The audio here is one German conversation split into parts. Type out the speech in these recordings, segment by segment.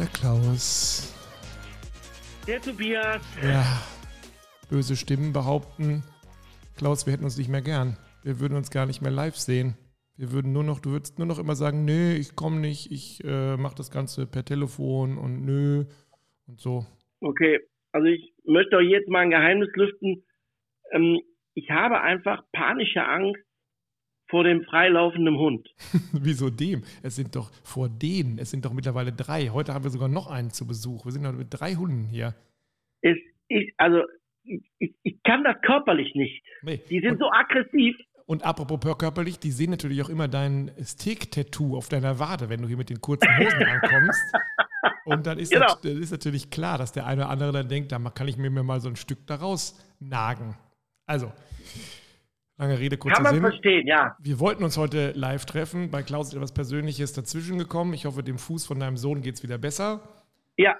Der Klaus. Der Tobias. Ja. Böse Stimmen behaupten, Klaus, wir hätten uns nicht mehr gern. Wir würden uns gar nicht mehr live sehen. Wir würden nur noch, du würdest nur noch immer sagen, nö, ich komme nicht, ich äh, mache das Ganze per Telefon und nö und so. Okay, also ich möchte euch jetzt mal ein Geheimnis lüften. Ähm, ich habe einfach panische Angst vor dem freilaufenden Hund. Wieso dem? Es sind doch vor denen, es sind doch mittlerweile drei. Heute haben wir sogar noch einen zu Besuch. Wir sind heute mit drei Hunden hier. Es, ich, also ich, ich kann das körperlich nicht. Nee. Die sind und, so aggressiv. Und apropos körperlich, die sehen natürlich auch immer dein Steak-Tattoo auf deiner Wade, wenn du hier mit den kurzen Hosen ankommst. Und dann ist, genau. das, das ist natürlich klar, dass der eine oder andere dann denkt, da kann ich mir mal so ein Stück daraus nagen. Also, lange Rede, kurzer. Kann man Sinn. verstehen, ja. Wir wollten uns heute live treffen. Bei Klaus ist etwas Persönliches dazwischen gekommen. Ich hoffe, dem Fuß von deinem Sohn geht es wieder besser. Ja.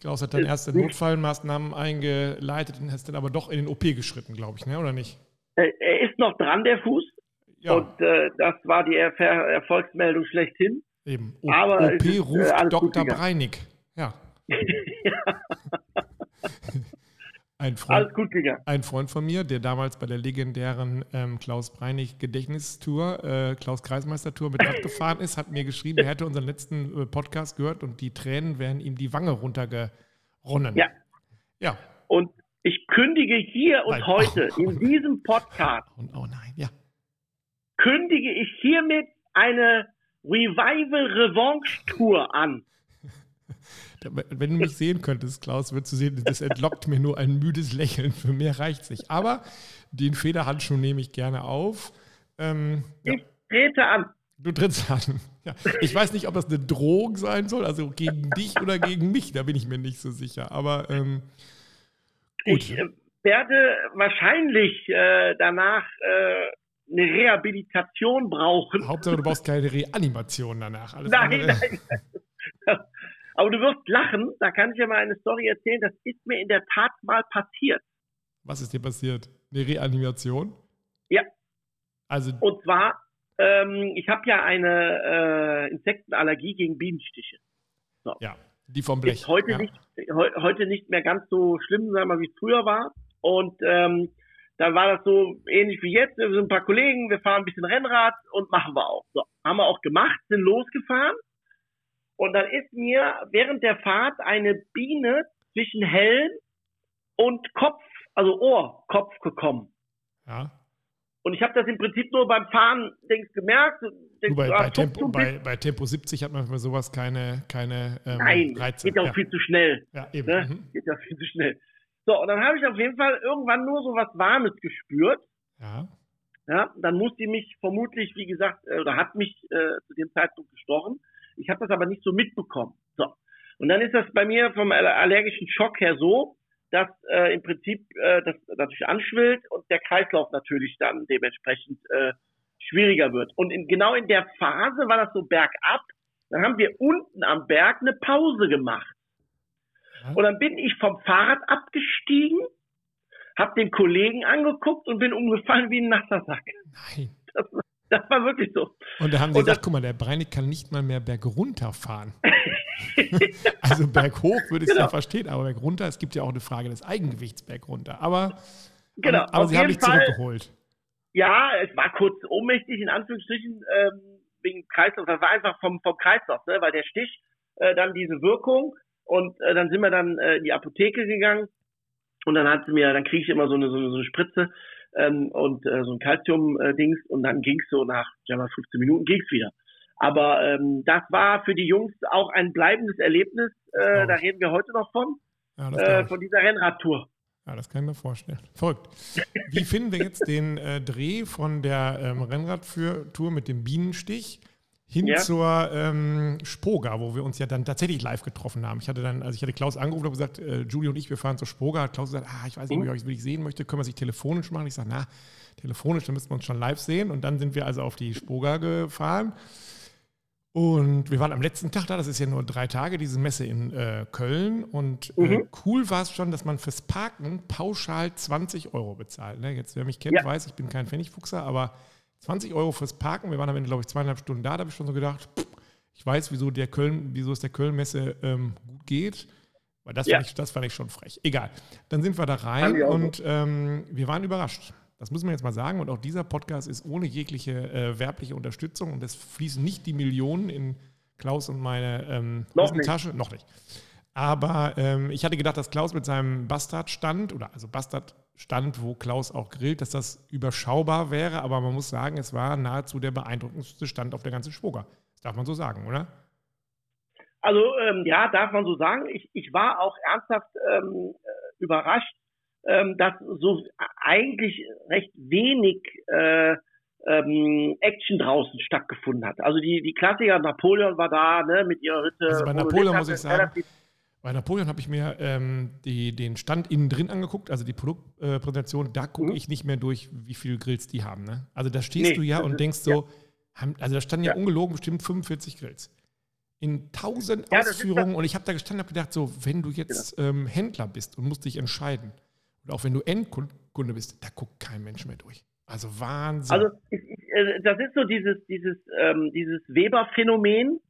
Klaus hat dann erste Notfallmaßnahmen eingeleitet und ist dann aber doch in den OP geschritten, glaube ich, ne? oder nicht? Er ist noch dran, der Fuß. Ja. Und äh, das war die er Erfolgsmeldung schlechthin. Eben. O aber OP ist, ruft äh, Dr. Breinig. Ja. ja. Ein Freund, Alles gut gegangen. Ein Freund von mir, der damals bei der legendären ähm, Klaus Breinig Gedächtnistour, äh, Klaus Kreismeister Tour mit abgefahren ist, hat mir geschrieben, er hätte unseren letzten äh, Podcast gehört und die Tränen wären ihm die Wange runtergeronnen. Ja. Ja. Und ich kündige hier und nein. heute oh, in diesem Podcast. Oh, oh nein, ja. Kündige ich hiermit eine Revival Revanche Tour an. Wenn du mich sehen könntest, Klaus, würdest du sehen, das entlockt mir nur ein müdes Lächeln. Für mehr reicht es nicht. Aber den Federhandschuh nehme ich gerne auf. Ähm, ja. Ich trete an. Du trittst an. Ja. Ich weiß nicht, ob das eine Drohung sein soll, also gegen dich oder gegen mich, da bin ich mir nicht so sicher. Aber ähm, gut. Ich äh, werde wahrscheinlich äh, danach äh, eine Rehabilitation brauchen. Hauptsache, du brauchst keine Reanimation danach. Alles nein, andere. nein. Aber du wirst lachen, da kann ich ja mal eine Story erzählen, das ist mir in der Tat mal passiert. Was ist dir passiert? Eine Reanimation? Ja. Also Und zwar, ähm, ich habe ja eine äh, Insektenallergie gegen Bienenstiche. So. Ja, die vom Blech. Ist heute, ja. nicht, he heute nicht mehr ganz so schlimm, sagen wir mal, wie es früher war. Und ähm, dann war das so ähnlich wie jetzt. Wir sind ein paar Kollegen, wir fahren ein bisschen Rennrad und machen wir auch. So, haben wir auch gemacht, sind losgefahren und dann ist mir während der Fahrt eine Biene zwischen Helm und Kopf, also Ohr, Kopf gekommen. Ja. Und ich habe das im Prinzip nur beim Fahren denkst, gemerkt. Denkst, bei, bei, Tempo, bei, bei, Tempo, 70 hat man für sowas keine, keine ähm, Nein, Reize. geht auch ja. viel zu schnell. Ja, eben. Ne? Mhm. Geht auch viel zu schnell. So, und dann habe ich auf jeden Fall irgendwann nur so was Warmes gespürt. Ja. Ja, dann musste die mich vermutlich, wie gesagt, äh, oder hat mich äh, zu dem Zeitpunkt gestochen. Ich habe das aber nicht so mitbekommen. So. Und dann ist das bei mir vom allergischen Schock her so, dass äh, im Prinzip äh, das natürlich anschwillt und der Kreislauf natürlich dann dementsprechend äh, schwieriger wird. Und in, genau in der Phase war das so bergab. Dann haben wir unten am Berg eine Pause gemacht. Und dann bin ich vom Fahrrad abgestiegen, habe den Kollegen angeguckt und bin umgefallen wie ein nasser Sack. Nein. Das, das war wirklich so. Und da haben sie und gesagt, guck mal, der Breinig kann nicht mal mehr berg runterfahren. also berg hoch würde ich es genau. ja verstehen, aber berg runter, es gibt ja auch eine Frage des Eigengewichts berg runter. Aber, genau, aber, aber sie haben dich zurückgeholt. Ja, es war kurz ohnmächtig, in Anführungsstrichen, ähm, wegen Kreislauf. Das war einfach vom, vom Kreislauf, ne? weil der Stich äh, dann diese Wirkung und äh, dann sind wir dann äh, in die Apotheke gegangen und dann hat sie mir, dann kriege ich immer so eine, so eine, so eine Spritze ähm, und äh, so ein Calcium-Dings und dann ging es so nach ja, 15 Minuten ging's wieder. Aber ähm, das war für die Jungs auch ein bleibendes Erlebnis. Äh, da reden wir heute noch von, ja, äh, von dieser Rennradtour. Ja, das kann ich mir vorstellen. Verrückt. Wie finden wir jetzt den äh, Dreh von der ähm, Rennradtour mit dem Bienenstich? Hin ja. zur ähm, Spoga, wo wir uns ja dann tatsächlich live getroffen haben. Ich hatte dann, also ich hatte Klaus angerufen und gesagt, äh, Julie und ich, wir fahren zur Spoga. Hat Klaus gesagt, ah, ich weiß nicht, ob ich euch wirklich sehen möchte, können wir sich telefonisch machen? Ich sage, na, telefonisch, dann müssen wir uns schon live sehen. Und dann sind wir also auf die Spoga gefahren. Und wir waren am letzten Tag da, das ist ja nur drei Tage, diese Messe in äh, Köln. Und äh, mhm. cool war es schon, dass man fürs Parken pauschal 20 Euro bezahlt. Ne? Jetzt, wer mich kennt, ja. weiß, ich bin kein Pfennigfuchser, aber 20 Euro fürs Parken. Wir waren am Ende, glaube ich, zweieinhalb Stunden da. Da habe ich schon so gedacht, Ich weiß, wieso, der Köln, wieso es der Köln-Messe ähm, gut geht. Weil das, ja. fand ich, das fand ich schon frech. Egal. Dann sind wir da rein und ähm, wir waren überrascht. Das müssen wir jetzt mal sagen. Und auch dieser Podcast ist ohne jegliche äh, werbliche Unterstützung und es fließen nicht die Millionen in Klaus und meine ähm, Noch Tasche. Noch nicht. Aber ähm, ich hatte gedacht, dass Klaus mit seinem Bastard-Stand, oder also Bastard-Stand, wo Klaus auch grillt, dass das überschaubar wäre. Aber man muss sagen, es war nahezu der beeindruckendste Stand auf der ganzen Schwoger. Das darf man so sagen, oder? Also ähm, ja, darf man so sagen. Ich, ich war auch ernsthaft ähm, äh, überrascht, ähm, dass so eigentlich recht wenig äh, ähm, Action draußen stattgefunden hat. Also die, die Klassiker, Napoleon war da, ne, mit ihrer Hütte. Also bei Napoleon muss ich sagen, bei Napoleon habe ich mir ähm, die, den Stand innen drin angeguckt, also die Produktpräsentation, äh, da gucke mhm. ich nicht mehr durch, wie viele Grills die haben. Ne? Also da stehst nee, du ja und denkst so, ja. also da standen ja, ja, ungelogen bestimmt 45 Grills. In tausend ja, Ausführungen und ich habe da gestanden und gedacht, so, wenn du jetzt genau. ähm, Händler bist und musst dich entscheiden, und auch wenn du Endkunde bist, da guckt kein Mensch mehr durch. Also Wahnsinn. Also äh, das ist so dieses, dieses, ähm, dieses Weber-Phänomen.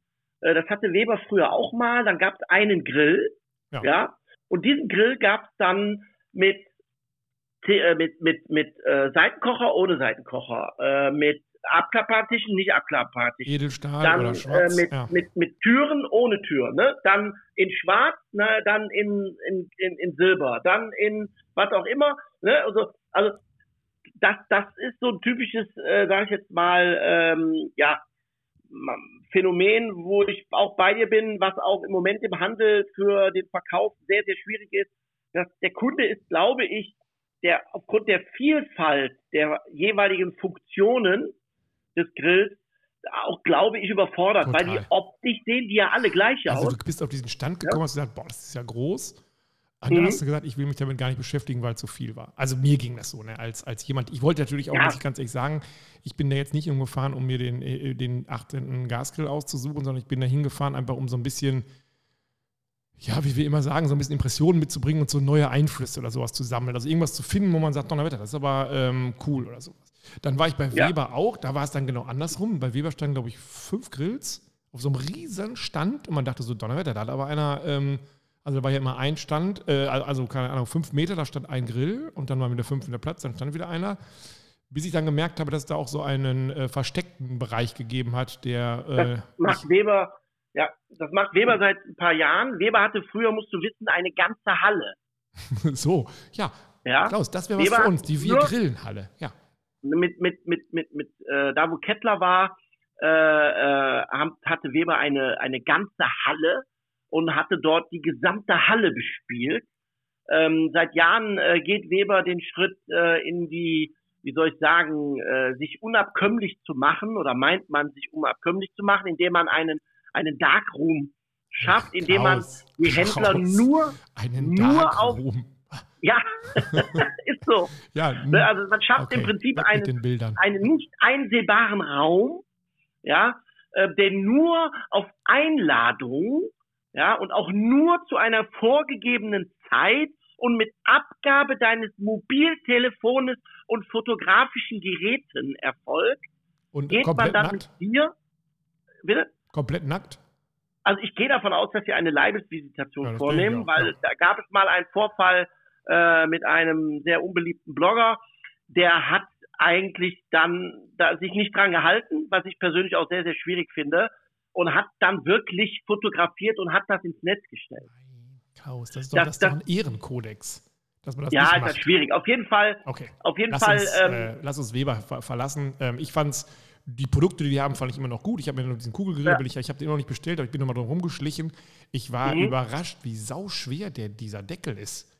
Äh, das hatte Weber früher auch mal. Dann gab es einen Grill, ja. ja. Und diesen Grill gab es dann mit äh, mit mit mit äh, Seitenkocher ohne Seitenkocher, äh, mit Abklapppartischen, nicht Abklapppartischen. Edelstahl dann, oder schwarz. Äh, mit, ja. mit, mit Türen ohne Tür, ne? Dann in Schwarz, ne? dann in, in, in, in Silber, dann in was auch immer, ne? Also, also das, das ist so ein typisches, äh, sage ich jetzt mal, ähm, ja, Phänomen, wo ich auch bei dir bin, was auch im Moment im Handel für den Verkauf sehr, sehr schwierig ist. Dass der Kunde ist, glaube ich, der aufgrund der Vielfalt der jeweiligen Funktionen des Grills auch, glaube ich, überfordert, Total. weil die optisch sehen die ja alle gleich also, aus. Also du bist auf diesen Stand gekommen ja. und hast gesagt, boah, das ist ja groß. Und dann mhm. hast du gesagt, ich will mich damit gar nicht beschäftigen, weil es zu viel war. Also mir ging das so, ne? als, als jemand, ich wollte natürlich auch, ja. muss ich ganz ehrlich sagen, ich bin da jetzt nicht umgefahren, um mir den, äh, den 18. Gasgrill auszusuchen, sondern ich bin da hingefahren, einfach um so ein bisschen, ja, wie wir immer sagen, so ein bisschen Impressionen mitzubringen und so neue Einflüsse oder sowas zu sammeln. Also irgendwas zu finden, wo man sagt, Donnerwetter, das ist aber ähm, cool oder sowas. Dann war ich bei ja. Weber auch, da war es dann genau andersrum. Bei Weber standen, glaube ich, fünf Grills auf so einem riesen Stand und man dachte so, Donnerwetter, da hat aber einer... Ähm, also da war ja immer ein Stand, äh, also keine Ahnung, fünf Meter, da stand ein Grill und dann war wieder fünf Meter Platz, dann stand wieder einer. Bis ich dann gemerkt habe, dass es da auch so einen äh, versteckten Bereich gegeben hat, der. Äh, das macht Weber, ja, das macht Weber seit ein paar Jahren. Weber hatte früher, musst du wissen, eine ganze Halle. so, ja. ja. Klaus, das wäre was Weber für uns, die Wir Grillenhalle, ja. Mit, mit, mit, mit, mit äh, da wo Kettler war, äh, äh, hatte Weber eine, eine ganze Halle und hatte dort die gesamte Halle bespielt. Ähm, seit Jahren äh, geht Weber den Schritt äh, in die, wie soll ich sagen, äh, sich unabkömmlich zu machen oder meint man sich unabkömmlich zu machen, indem man einen einen Darkroom schafft, indem man die Händler Klaus, nur nur auf ja, ist so. Ja, ne, also man schafft okay, im Prinzip einen, einen nicht einsehbaren Raum, ja, äh, der nur auf Einladung ja, und auch nur zu einer vorgegebenen Zeit und mit Abgabe deines Mobiltelefones und fotografischen Geräten erfolgt, und geht man dann nackt? mit dir, bitte? Komplett nackt? Also ich gehe davon aus, dass sie eine Leibesvisitation ja, vornehmen, auch, weil ja. da gab es mal einen Vorfall äh, mit einem sehr unbeliebten Blogger, der hat eigentlich dann da sich nicht dran gehalten, was ich persönlich auch sehr, sehr schwierig finde und hat dann wirklich fotografiert und hat das ins Netz gestellt. Chaos, das ist doch, das, das ist doch ein Ehrenkodex. Dass man das ja, ist das schwierig. Auf jeden Fall. Okay. Auf jeden lass Fall. Uns, ähm, äh, lass uns Weber ver verlassen. Ähm, ich fand's, die Produkte, die die haben, fand ich immer noch gut. Ich habe mir noch diesen Kugelgrill, ja. ich, ich habe den noch nicht bestellt, aber ich bin noch mal drum rumgeschlichen. Ich war mhm. überrascht, wie sauschwer der, dieser Deckel ist.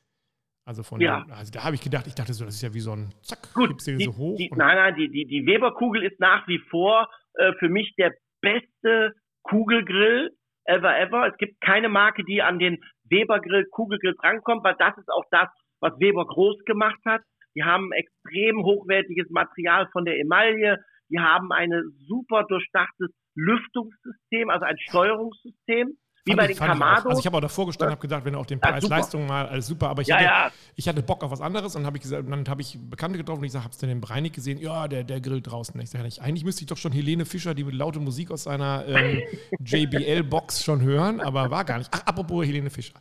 Also von ja. Den, also da habe ich gedacht, ich dachte so, das ist ja wie so ein Zack, Gut, die, so hoch. Die, nein, nein, die, die, die Weber-Kugel ist nach wie vor äh, für mich der beste Kugelgrill ever, ever. Es gibt keine Marke, die an den Weber-Grill, Kugelgrill drankommt, weil das ist auch das, was Weber groß gemacht hat. Die haben extrem hochwertiges Material von der Emaille. Die haben ein super durchdachtes Lüftungssystem, also ein Steuerungssystem. Wie bei den Kamados. Also ich habe auch davor gestanden, habe gedacht, wenn du auch den Preis-Leistung mal, alles super. Aber ich, ja, hatte, ja. ich hatte Bock auf was anderes und habe ich gesagt, dann habe ich Bekannte getroffen und ich sage, hab's denn den Breinig gesehen? Ja, der, der grillt draußen. Ich sage, eigentlich müsste ich doch schon Helene Fischer, die mit laute Musik aus seiner ähm, JBL-Box schon hören, aber war gar nicht. Ach, apropos Helene Fischer.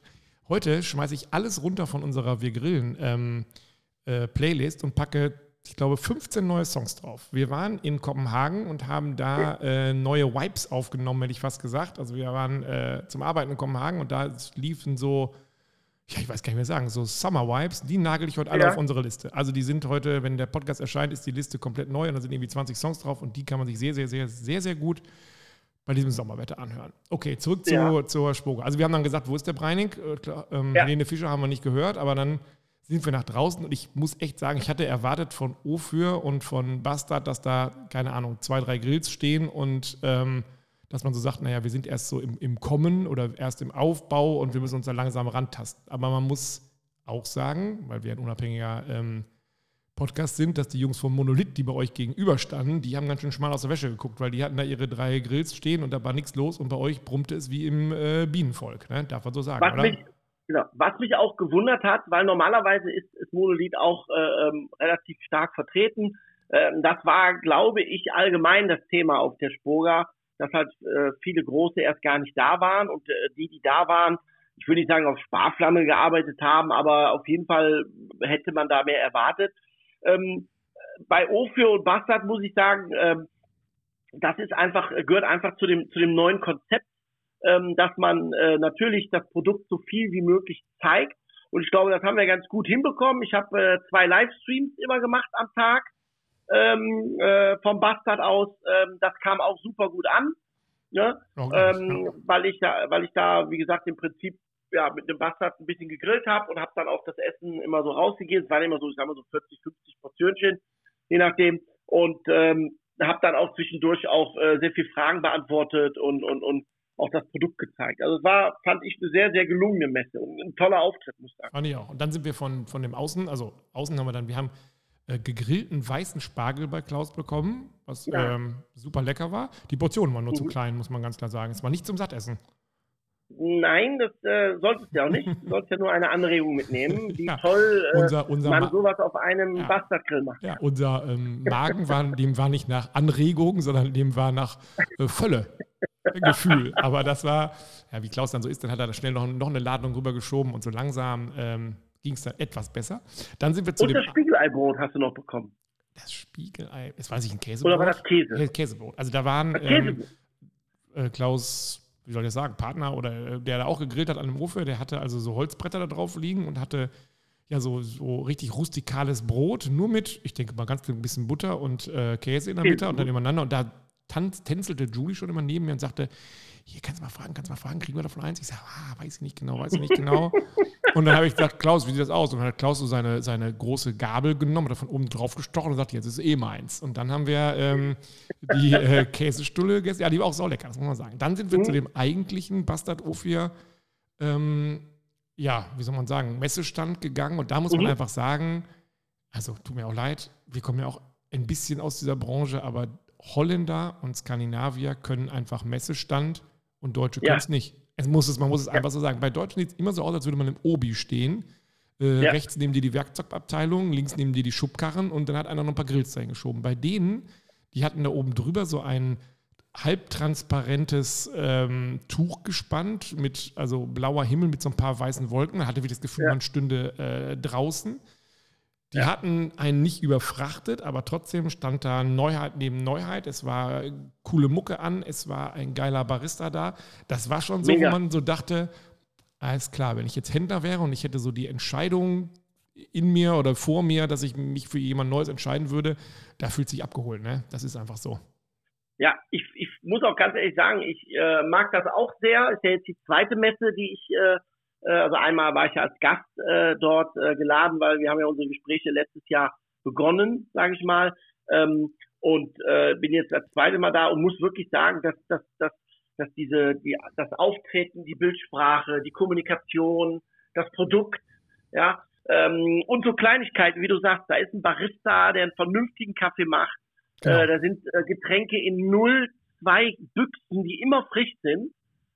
Heute schmeiße ich alles runter von unserer Wir grillen ähm, äh, Playlist und packe ich glaube, 15 neue Songs drauf. Wir waren in Kopenhagen und haben da äh, neue Vibes aufgenommen, hätte ich fast gesagt. Also wir waren äh, zum Arbeiten in Kopenhagen und da liefen so, ja, ich weiß gar nicht mehr sagen, so Summer Vibes, die nagel ich heute alle ja. auf unsere Liste. Also die sind heute, wenn der Podcast erscheint, ist die Liste komplett neu und da sind irgendwie 20 Songs drauf und die kann man sich sehr, sehr, sehr, sehr, sehr gut bei diesem Sommerwetter anhören. Okay, zurück zu, ja. zur Spoga. Also wir haben dann gesagt, wo ist der Breining? Äh, ähm, ja. Helene Fischer haben wir nicht gehört, aber dann sind wir nach draußen und ich muss echt sagen, ich hatte erwartet von Ofür und von Bastard, dass da, keine Ahnung, zwei, drei Grills stehen und ähm, dass man so sagt, naja, wir sind erst so im, im Kommen oder erst im Aufbau und wir müssen uns da langsam rantasten. Aber man muss auch sagen, weil wir ein unabhängiger ähm, Podcast sind, dass die Jungs vom Monolith, die bei euch gegenüberstanden, die haben ganz schön schmal aus der Wäsche geguckt, weil die hatten da ihre drei Grills stehen und da war nichts los und bei euch brummte es wie im äh, Bienenvolk, ne? darf man so sagen, was oder? Mich, Genau. Was mich auch gewundert hat, weil normalerweise ist, ist Monolith auch äh, ähm, relativ stark vertreten. Ähm, das war, glaube ich, allgemein das Thema auf der Spoga, dass halt äh, viele Große erst gar nicht da waren und äh, die, die da waren, ich würde nicht sagen auf Sparflamme gearbeitet haben, aber auf jeden Fall hätte man da mehr erwartet. Ähm, bei Ophir und Bastard muss ich sagen, ähm, das ist einfach, gehört einfach zu dem, zu dem neuen Konzept ähm, dass man äh, natürlich das Produkt so viel wie möglich zeigt. Und ich glaube, das haben wir ganz gut hinbekommen. Ich habe äh, zwei Livestreams immer gemacht am Tag ähm, äh, vom Bastard aus. Ähm, das kam auch super gut an, ne? Oh, ähm, weil ich da, weil ich da, wie gesagt, im Prinzip ja mit dem Bastard ein bisschen gegrillt habe und habe dann auch das Essen immer so rausgegeben. Es waren immer so, ich sag mal so 40, 50 Portionchen, je nachdem. Und ähm, habe dann auch zwischendurch auch äh, sehr viel Fragen beantwortet und und und auch das Produkt gezeigt. Also es war, fand ich, eine sehr, sehr gelungene Messe und ein toller Auftritt, muss ich sagen. Fand ich auch. Und dann sind wir von, von dem Außen, also Außen haben wir dann, wir haben äh, gegrillten weißen Spargel bei Klaus bekommen, was ja. ähm, super lecker war. Die Portionen waren nur mhm. zu klein, muss man ganz klar sagen. Es war nicht zum Sattessen. Nein, das äh, solltest du ja auch nicht. Du sollst ja nur eine Anregung mitnehmen, wie ja, toll äh, unser, unser man sowas auf einem ja, Bastardgrill macht. Ja, unser ähm, Magen war, dem war nicht nach Anregung, sondern dem war nach äh, Völle. Gefühl. Aber das war, ja, wie Klaus dann so ist, dann hat er da schnell noch, noch eine Ladung rübergeschoben und so langsam ähm, ging es dann etwas besser. Dann sind wir zu und dem. das Spiegeleibrot hast du noch bekommen. Das Spiegelei, jetzt weiß ich, ein Käsebrot. Oder war das Käse? Käsebrot. Also da waren ähm, äh, Klaus, wie soll ich das sagen, Partner oder äh, der da auch gegrillt hat an dem Ofen, der hatte also so Holzbretter da drauf liegen und hatte ja so, so richtig rustikales Brot, nur mit, ich denke mal ganz ein bisschen Butter und äh, Käse in der Mitte und dann übereinander und da tanz, tänzelte Julie schon immer neben mir und sagte, hier kannst du mal fragen, kannst du mal fragen, kriegen wir davon eins? Ich sage, ah, weiß ich nicht genau, weiß ich nicht genau. und dann habe ich gesagt, Klaus, wie sieht das aus? Und dann hat Klaus so seine, seine große Gabel genommen, davon oben drauf gestochen und sagt, jetzt ist es eh meins. Und dann haben wir ähm, die äh, Käsestulle gegessen. Ja, die war auch so lecker, das muss man sagen. Dann sind wir mhm. zu dem eigentlichen Bastard Ophir, ähm, ja, wie soll man sagen, Messestand gegangen. Und da muss man mhm. einfach sagen, also tut mir auch leid, wir kommen ja auch ein bisschen aus dieser Branche, aber Holländer und Skandinavier können einfach Messestand und Deutsche ja. können es nicht. Es muss es, man muss es ja. einfach so sagen. Bei Deutschen sieht es immer so aus, als würde man im Obi stehen. Äh, ja. Rechts neben dir die Werkzeugabteilung, links neben dir die Schubkarren und dann hat einer noch ein paar Grills dahin geschoben. Bei denen, die hatten da oben drüber so ein halbtransparentes ähm, Tuch gespannt mit also blauer Himmel mit so ein paar weißen Wolken. Man hatte wie das Gefühl, man stünde äh, draußen. Die ja. hatten einen nicht überfrachtet, aber trotzdem stand da Neuheit neben Neuheit. Es war coole Mucke an, es war ein geiler Barista da. Das war schon so, Mega. wo man so dachte, alles klar, wenn ich jetzt Händler wäre und ich hätte so die Entscheidung in mir oder vor mir, dass ich mich für jemand Neues entscheiden würde, da fühlt sich abgeholt. Ne? Das ist einfach so. Ja, ich, ich muss auch ganz ehrlich sagen, ich äh, mag das auch sehr. Ist ja jetzt die zweite Messe, die ich äh, also einmal war ich ja als Gast äh, dort äh, geladen, weil wir haben ja unsere Gespräche letztes Jahr begonnen, sage ich mal. Ähm, und äh, bin jetzt das zweite Mal da und muss wirklich sagen, dass, dass, dass, dass diese, die, das Auftreten, die Bildsprache, die Kommunikation, das Produkt, ja, ähm, und so Kleinigkeiten, wie du sagst, da ist ein Barista, der einen vernünftigen Kaffee macht. Genau. Äh, da sind äh, Getränke in 0, 2 Büchsen, die immer frisch sind.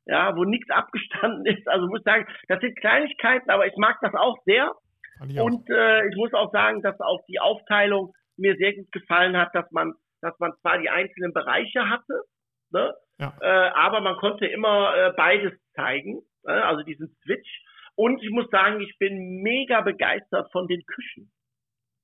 Ja, wo nichts abgestanden ist. Also muss ich sagen, das sind Kleinigkeiten, aber ich mag das auch sehr. Auch. Und äh, ich muss auch sagen, dass auch die Aufteilung mir sehr gut gefallen hat, dass man, dass man zwar die einzelnen Bereiche hatte, ne, ja. äh, aber man konnte immer äh, beides zeigen, ne, also diesen Switch. Und ich muss sagen, ich bin mega begeistert von den Küchen.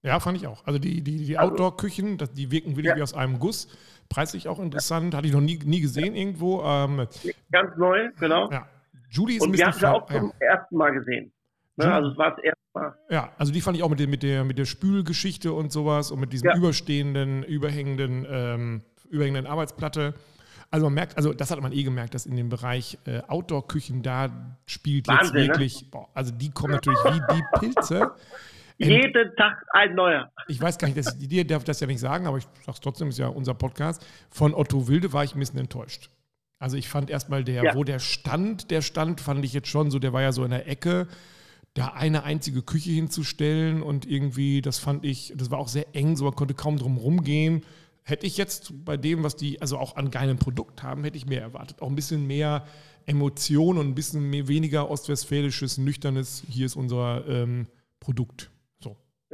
Ja, fand ich auch. Also die, die, die also Outdoor-Küchen, die wirken wirklich ja. wie aus einem Guss. Preislich auch interessant, hatte ich noch nie, nie gesehen irgendwo. Ähm, Ganz neu, genau. Ja. Judy ist Und. Wir haben sie auch zum ja. ersten Mal gesehen. Ne? Also es war das erste Mal. Ja, also die fand ich auch mit der, mit der, mit der Spülgeschichte und sowas und mit diesem ja. überstehenden, überhängenden, ähm, überhängenden Arbeitsplatte. Also man merkt, also das hat man eh gemerkt, dass in dem Bereich äh, Outdoor-Küchen da spielt Wahnsinn, jetzt ne? wirklich, ne? boah, also die kommen natürlich wie die Pilze. Jeden Tag ein neuer. Ich weiß gar nicht, dass, dir darf das ja nicht sagen, aber ich sage es trotzdem, ist ja unser Podcast. Von Otto Wilde war ich ein bisschen enttäuscht. Also ich fand erstmal der, ja. wo der stand, der stand, fand ich jetzt schon so, der war ja so in der Ecke, da eine einzige Küche hinzustellen und irgendwie, das fand ich, das war auch sehr eng, so man konnte kaum drum rumgehen. Hätte ich jetzt bei dem, was die also auch an geilen Produkt haben, hätte ich mehr erwartet. Auch ein bisschen mehr Emotion und ein bisschen mehr, weniger ostwestfälisches, nüchternes, hier ist unser ähm, Produkt.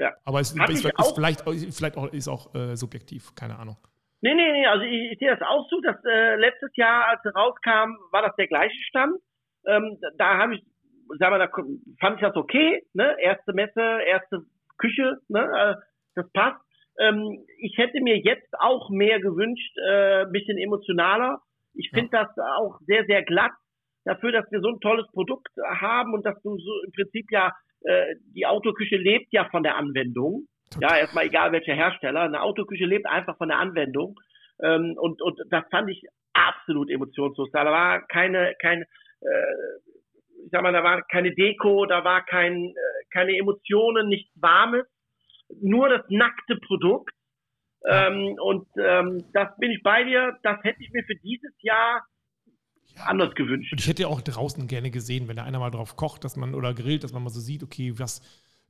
Ja. Aber es ist, ist, auch, vielleicht, vielleicht auch, ist auch äh, subjektiv, keine Ahnung. Nee, nee, nee, also ich, ich sehe das auch so, dass äh, letztes Jahr, als er rauskam, war das der gleiche Stand. Ähm, da habe ich, sagen wir, da fand ich das okay, ne? Erste Messe, erste Küche, ne? Äh, das passt. Ähm, ich hätte mir jetzt auch mehr gewünscht, äh, bisschen emotionaler. Ich finde ja. das auch sehr, sehr glatt dafür, dass wir so ein tolles Produkt haben und dass du so im Prinzip ja äh, die Autoküche lebt ja von der Anwendung. Ja, erstmal egal welcher Hersteller. Eine Autoküche lebt einfach von der Anwendung. Ähm, und, und das fand ich absolut emotionslos. Da war keine, kein, äh, ich sag mal, da war keine Deko, da war kein, äh, keine Emotionen, nichts Warmes, nur das nackte Produkt. Ähm, und ähm, das bin ich bei dir. Das hätte ich mir für dieses Jahr ja. anders gewünscht. Und ich hätte ja auch draußen gerne gesehen, wenn da einer mal drauf kocht, dass man oder grillt, dass man mal so sieht, okay, was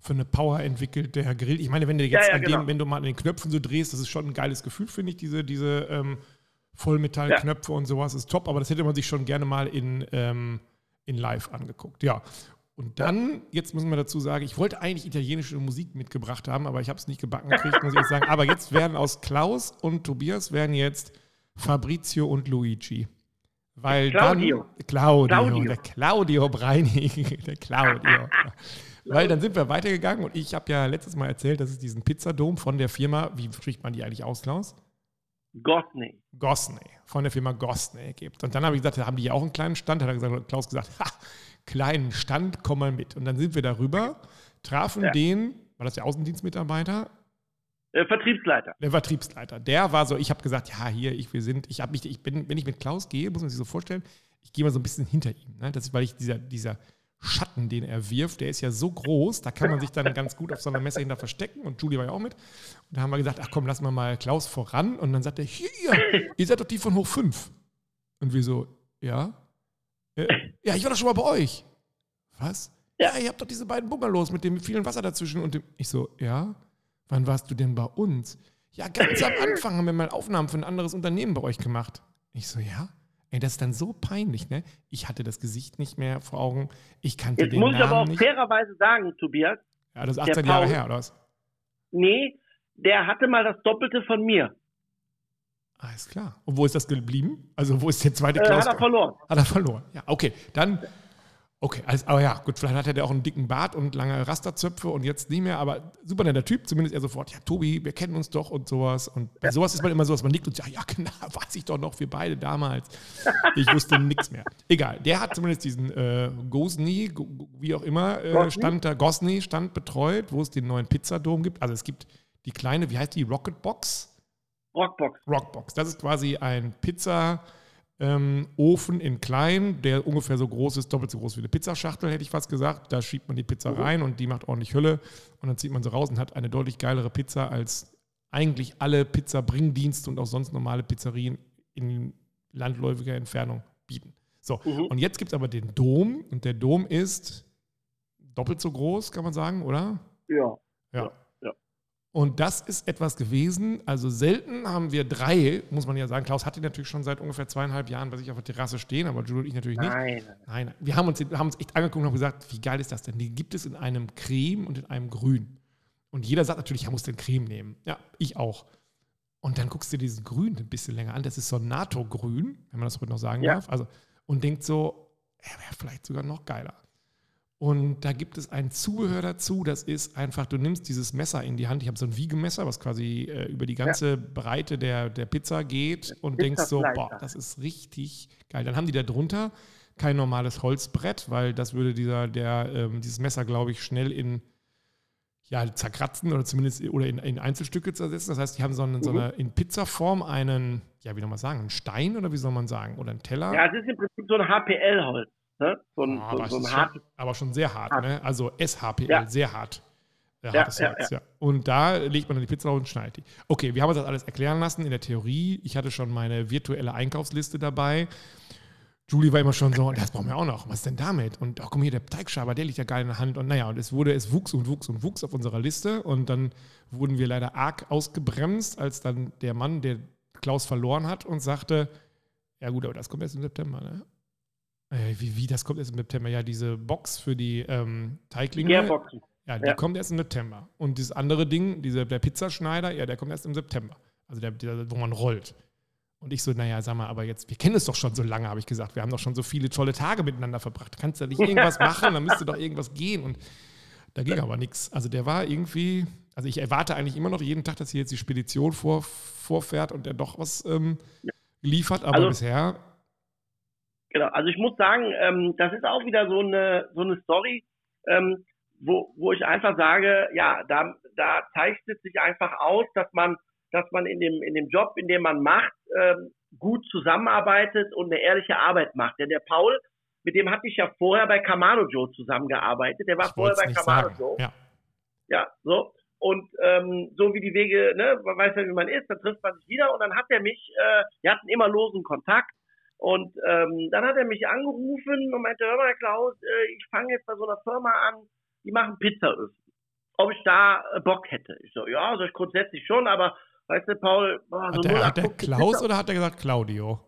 für eine Power entwickelt der Grill. Ich meine, wenn du jetzt ja, ja, genau. dem, wenn du mal an den Knöpfen so drehst, das ist schon ein geiles Gefühl, finde ich, diese, diese ähm, Vollmetallknöpfe und sowas ist top, aber das hätte man sich schon gerne mal in, ähm, in live angeguckt. Ja. Und dann, jetzt müssen wir dazu sagen, ich wollte eigentlich italienische Musik mitgebracht haben, aber ich habe es nicht gebacken gekriegt, muss ich sagen. Aber jetzt werden aus Klaus und Tobias werden jetzt Fabrizio und Luigi. Weil Claudio. dann Claudio, Claudio. der Claudio Breinig, der Claudio. Weil dann sind wir weitergegangen und ich habe ja letztes Mal erzählt, dass es diesen Pizzadom von der Firma, wie spricht man die eigentlich aus, Klaus? Gosney. Gosney, von der Firma Gosney gibt. Und dann habe ich gesagt, da haben die ja auch einen kleinen Stand. Da hat gesagt, Klaus gesagt, ha, kleinen Stand, komm mal mit. Und dann sind wir darüber, trafen ja. den, war das der Außendienstmitarbeiter, der Vertriebsleiter. Der Vertriebsleiter. Der war so, ich habe gesagt, ja, hier, ich, wir sind, ich habe mich, ich bin, wenn ich mit Klaus gehe, muss man sich so vorstellen, ich gehe mal so ein bisschen hinter ihm. Ne? Das ist, weil ich dieser, dieser Schatten, den er wirft, der ist ja so groß, da kann man sich dann ganz gut auf so einer Messe hinter verstecken und Julie war ja auch mit. Und da haben wir gesagt, ach komm, lassen wir mal Klaus voran. Und dann sagt er, hier, ihr seid doch die von Hoch 5. Und wir so, ja. Äh, ja, ich war doch schon mal bei euch. Was? Ja, ihr habt doch diese beiden Bungalows mit dem vielen Wasser dazwischen. Und dem, ich so, ja. Wann warst du denn bei uns? Ja, ganz am Anfang haben wir mal Aufnahmen für ein anderes Unternehmen bei euch gemacht. Ich so, ja? Ey, das ist dann so peinlich, ne? Ich hatte das Gesicht nicht mehr vor Augen. Ich kannte Jetzt den muss Namen ich aber auch nicht. fairerweise sagen, Tobias. Ja, das ist 18 Jahre her, oder was? Nee, der hatte mal das Doppelte von mir. Alles klar. Und wo ist das geblieben? Also, wo ist der zweite Klaus? Äh, hat er verloren. Hat er verloren. Ja, okay. Dann Okay, also, aber ja, gut, vielleicht hat er auch einen dicken Bart und lange Rasterzöpfe und jetzt nicht mehr, aber super netter Typ, zumindest er sofort, ja, Tobi, wir kennen uns doch und sowas. Und bei ja. sowas ist man immer so, dass man nickt und sagt, ja, genau, weiß ich doch noch, wir beide damals. Ich wusste nichts mehr. Egal, der hat zumindest diesen äh, Gosni, wie auch immer, äh, stand da, Gosni stand betreut, wo es den neuen Pizzadom gibt. Also es gibt die kleine, wie heißt die, Rocket Box? Rockbox. Rockbox, das ist quasi ein Pizza- ähm, Ofen in klein, der ungefähr so groß ist, doppelt so groß wie eine Pizzaschachtel, hätte ich fast gesagt. Da schiebt man die Pizza mhm. rein und die macht ordentlich Hülle und dann zieht man sie raus und hat eine deutlich geilere Pizza als eigentlich alle Pizza-Bringdienste und auch sonst normale Pizzerien in landläufiger Entfernung bieten. So, mhm. und jetzt gibt es aber den Dom und der Dom ist doppelt so groß, kann man sagen, oder? Ja. Ja. Und das ist etwas gewesen, also selten haben wir drei, muss man ja sagen. Klaus hatte natürlich schon seit ungefähr zweieinhalb Jahren bei sich auf der Terrasse stehen, aber Jules und ich natürlich nicht. Nein. Nein, wir haben uns, haben uns echt angeguckt und haben gesagt, wie geil ist das denn? Die gibt es in einem Creme und in einem Grün. Und jeder sagt natürlich, er muss den Creme nehmen. Ja, ich auch. Und dann guckst du dir diesen Grün ein bisschen länger an. Das ist so NATO-Grün, wenn man das heute noch sagen ja. darf. Also, und denkt so, er wäre vielleicht sogar noch geiler. Und da gibt es ein Zubehör dazu, das ist einfach, du nimmst dieses Messer in die Hand, ich habe so ein Wiegemesser, was quasi äh, über die ganze ja. Breite der, der Pizza geht und Pizza denkst so, boah, das ist richtig geil. Dann haben die da drunter kein normales Holzbrett, weil das würde dieser, der, ähm, dieses Messer, glaube ich, schnell in ja, zerkratzen oder zumindest oder in, in Einzelstücke zersetzen. Das heißt, die haben so, eine, mhm. so eine in Pizzaform einen, ja, wie soll man sagen, einen Stein oder wie soll man sagen? Oder einen Teller? Ja, es ist im Prinzip so ein HPL-Holz. Ne? So ein, oh, so, so ein hart, schon, aber schon sehr hart, hart. ne? Also SHPL, ja. sehr hart. Ja, ja, Holz, ja. Und da legt man dann die Pizza drauf und schneidet die. Okay, wir haben uns das alles erklären lassen in der Theorie. Ich hatte schon meine virtuelle Einkaufsliste dabei. Julie war immer schon so, das brauchen wir auch noch. Was ist denn damit? Und ach, komm hier, der Teigschaber, der liegt ja geil in der Hand. Und naja, und es wurde, es wuchs und wuchs und wuchs auf unserer Liste. Und dann wurden wir leider arg ausgebremst, als dann der Mann, der Klaus verloren hat, und sagte, ja gut, aber das kommt erst im September, ne? Äh, wie, wie, das kommt erst im September? Ja, diese Box für die ähm, Teiglinge. Gärboxen. Ja, die ja. kommt erst im September. Und dieses andere Ding, dieser, der Pizzaschneider, ja, der kommt erst im September. Also der, der, wo man rollt. Und ich so, naja, sag mal, aber jetzt, wir kennen es doch schon so lange, habe ich gesagt. Wir haben doch schon so viele tolle Tage miteinander verbracht. Kannst du da nicht irgendwas machen? Dann müsste doch irgendwas gehen. Und da ging aber nichts. Also der war irgendwie, also ich erwarte eigentlich immer noch jeden Tag, dass hier jetzt die Spedition vor, vorfährt und der doch was ähm, liefert. Aber also, bisher Genau, also ich muss sagen, ähm, das ist auch wieder so eine, so eine Story, ähm, wo, wo ich einfach sage, ja, da, da zeichnet sich einfach aus, dass man, dass man in dem, in dem Job, in dem man macht, ähm, gut zusammenarbeitet und eine ehrliche Arbeit macht. Denn der Paul, mit dem hatte ich ja vorher bei Kamado Joe zusammengearbeitet. Der war ich vorher bei Kamado Joe. Ja. ja, so. Und ähm, so wie die Wege, ne, man weiß ja, wie man ist, dann trifft man sich wieder und dann hat er mich, äh, wir hatten immer losen Kontakt und ähm, dann hat er mich angerufen und meinte, hör mal Klaus, äh, ich fange jetzt bei so einer Firma an, die machen Pizzaöfen. Ob ich da äh, Bock hätte. Ich so, ja, so ich grundsätzlich schon, aber weißt du, Paul, boah, so hat der, hat der Klaus Pizza oder hat er gesagt Claudio?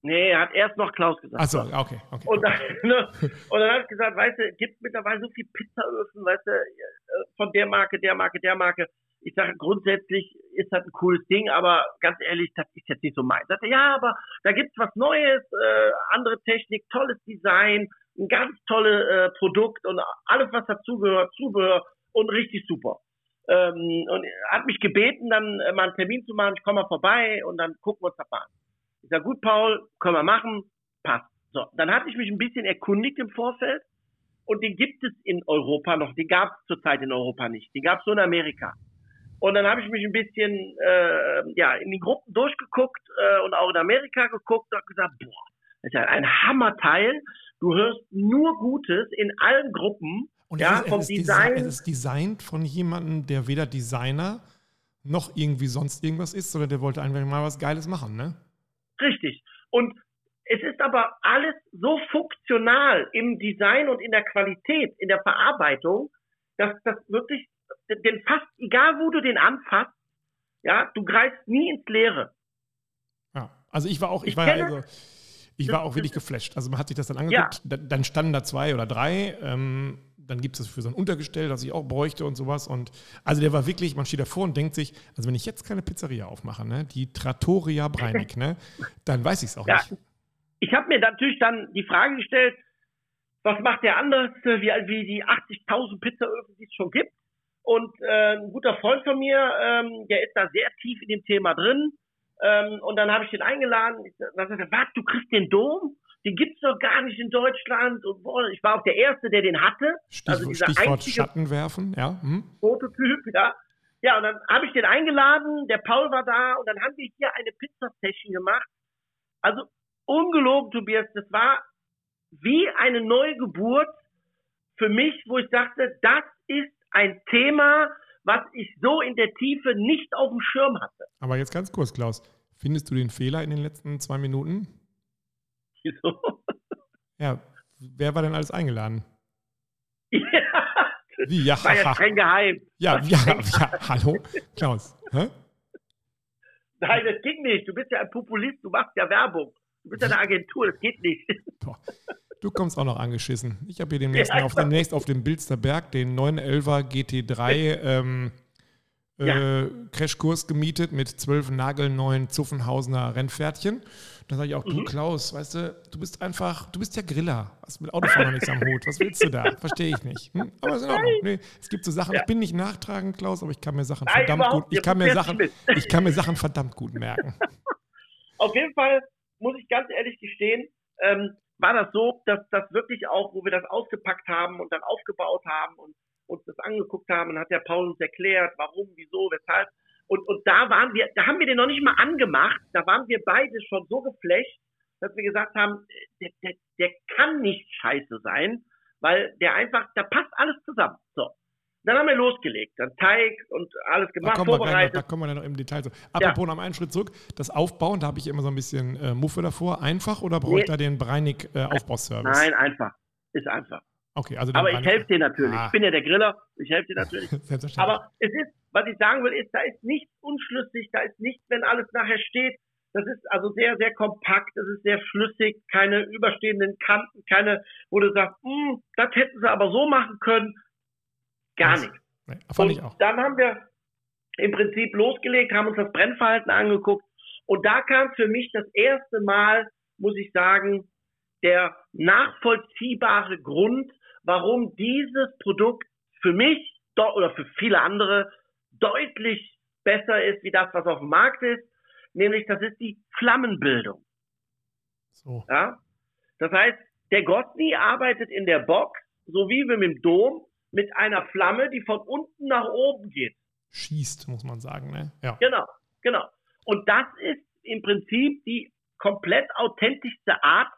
Nee, er hat erst noch Klaus gesagt. Achso, okay, okay. Und dann, ne, und dann hat er gesagt, weißt du, es gibt mittlerweile so viel Pizzaöfen, weißt du, äh, von der Marke, der Marke, der Marke ich sage, grundsätzlich ist das ein cooles Ding, aber ganz ehrlich, das ist jetzt nicht so mein. Sagte, ja, aber da gibt's was Neues, äh, andere Technik, tolles Design, ein ganz tolles äh, Produkt und alles, was dazugehört, Zubehör und richtig super. Ähm, und hat mich gebeten, dann äh, mal einen Termin zu machen, ich komme mal vorbei und dann gucken wir uns das mal an. Ich sage, gut, Paul, können wir machen, passt. So, dann hatte ich mich ein bisschen erkundigt im Vorfeld und den gibt es in Europa noch, den gab es zurzeit in Europa nicht, den gab es nur in Amerika. Und dann habe ich mich ein bisschen äh, ja, in die Gruppen durchgeguckt äh, und auch in Amerika geguckt und habe gesagt, boah, das ist ja ein Hammerteil. Du hörst nur Gutes in allen Gruppen. Und ja, ist, vom Design. Es ist designt von jemandem, der weder Designer noch irgendwie sonst irgendwas ist, sondern der wollte einfach mal was Geiles machen, ne? Richtig. Und es ist aber alles so funktional im Design und in der Qualität, in der Verarbeitung, dass das wirklich denn fast egal, wo du den anfasst, ja, du greifst nie ins Leere. Ja, also ich war auch, ich, ich war also, ich war auch wirklich geflasht. Also man hat sich das dann angeguckt, ja. dann standen da zwei oder drei. Ähm, dann gibt es das für so ein Untergestell, das ich auch bräuchte und sowas. Und also der war wirklich, man steht davor und denkt sich, also wenn ich jetzt keine Pizzeria aufmache, ne, die Trattoria Breinig, ne, dann weiß ich es auch ja. nicht. Ich habe mir natürlich dann die Frage gestellt, was macht der anders wie, wie die 80.000 Pizzaöfen, die es schon gibt? Und äh, ein guter Freund von mir, ähm, der ist da sehr tief in dem Thema drin. Ähm, und dann habe ich den eingeladen. Ich sagte, was, du kriegst den Dom? Den gibt's doch gar nicht in Deutschland. Und boah, ich war auch der Erste, der den hatte. Stich, also dieser Stichwort Schatten werfen, ja. Hm. Prototyp, ja. Ja, und dann habe ich den eingeladen, der Paul war da und dann haben wir hier eine Pizza-Session gemacht. Also ungelogen, Tobias, das war wie eine Neugeburt für mich, wo ich dachte, das ist ein Thema, was ich so in der Tiefe nicht auf dem Schirm hatte. Aber jetzt ganz kurz, Klaus. Findest du den Fehler in den letzten zwei Minuten? Wieso? Ja, wer war denn alles eingeladen? Ja, Wie, ja, war ja streng geheim. Ja, ja, ja, hallo, Klaus. Hä? Nein, das ging nicht. Du bist ja ein Populist, du machst ja Werbung. Du bist ja eine Agentur, das geht nicht. Boah. Du kommst auch noch angeschissen. Ich habe hier demnächst, ja, auf, demnächst auf dem Bilsterberg den 911er GT3 ähm, ja. äh, Crashkurs gemietet mit zwölf nagelneuen Zuffenhausener Rennpferdchen. Da sage ich auch, mhm. du Klaus, weißt du, du bist einfach, du bist ja Griller. Hast mit Autofahren nichts am Hut. Was willst du da? Verstehe ich nicht. Hm? Aber ist in Ordnung. Nee, es gibt so Sachen, ja. ich bin nicht nachtragend, Klaus, aber ich kann mir Sachen Nein, verdammt gut, ich kann mir Sachen, ich kann mir Sachen verdammt gut merken. Auf jeden Fall muss ich ganz ehrlich gestehen, ähm, war das so, dass das wirklich auch, wo wir das ausgepackt haben und dann aufgebaut haben und uns das angeguckt haben, und hat der Paul uns erklärt, warum, wieso, weshalb. Und, und da waren wir, da haben wir den noch nicht mal angemacht, da waren wir beide schon so geflecht, dass wir gesagt haben, der, der, der kann nicht scheiße sein, weil der einfach, da passt alles zusammen. So. Dann haben wir losgelegt, dann Teig und alles gemacht, da vorbereitet. Noch, da kommen wir dann noch im Detail zu. Apropos ja. noch einen Schritt zurück, das Aufbauen, da habe ich immer so ein bisschen äh, Muffe davor. Einfach oder brauche nee. ich da den Breinig-Aufbauservice? Äh, Nein, einfach. Ist einfach. Okay, also Aber ich helfe dir natürlich. Ah. Ich bin ja der Griller, ich helfe dir natürlich. Aber es ist, was ich sagen will, ist, da ist nichts unschlüssig, da ist nichts, wenn alles nachher steht. Das ist also sehr, sehr kompakt, das ist sehr schlüssig, keine überstehenden Kanten, keine, wo du sagst, hm, das hätten sie aber so machen können. Gar nichts. Nee, fand auch. dann haben wir im Prinzip losgelegt, haben uns das Brennverhalten angeguckt und da kam für mich das erste Mal, muss ich sagen, der nachvollziehbare Grund, warum dieses Produkt für mich oder für viele andere deutlich besser ist, wie das, was auf dem Markt ist. Nämlich, das ist die Flammenbildung. So. Ja? Das heißt, der Gotni arbeitet in der Box, so wie wir mit dem Dom, mit einer Flamme, die von unten nach oben geht. Schießt, muss man sagen, ne? Ja. Genau, genau. Und das ist im Prinzip die komplett authentischste Art,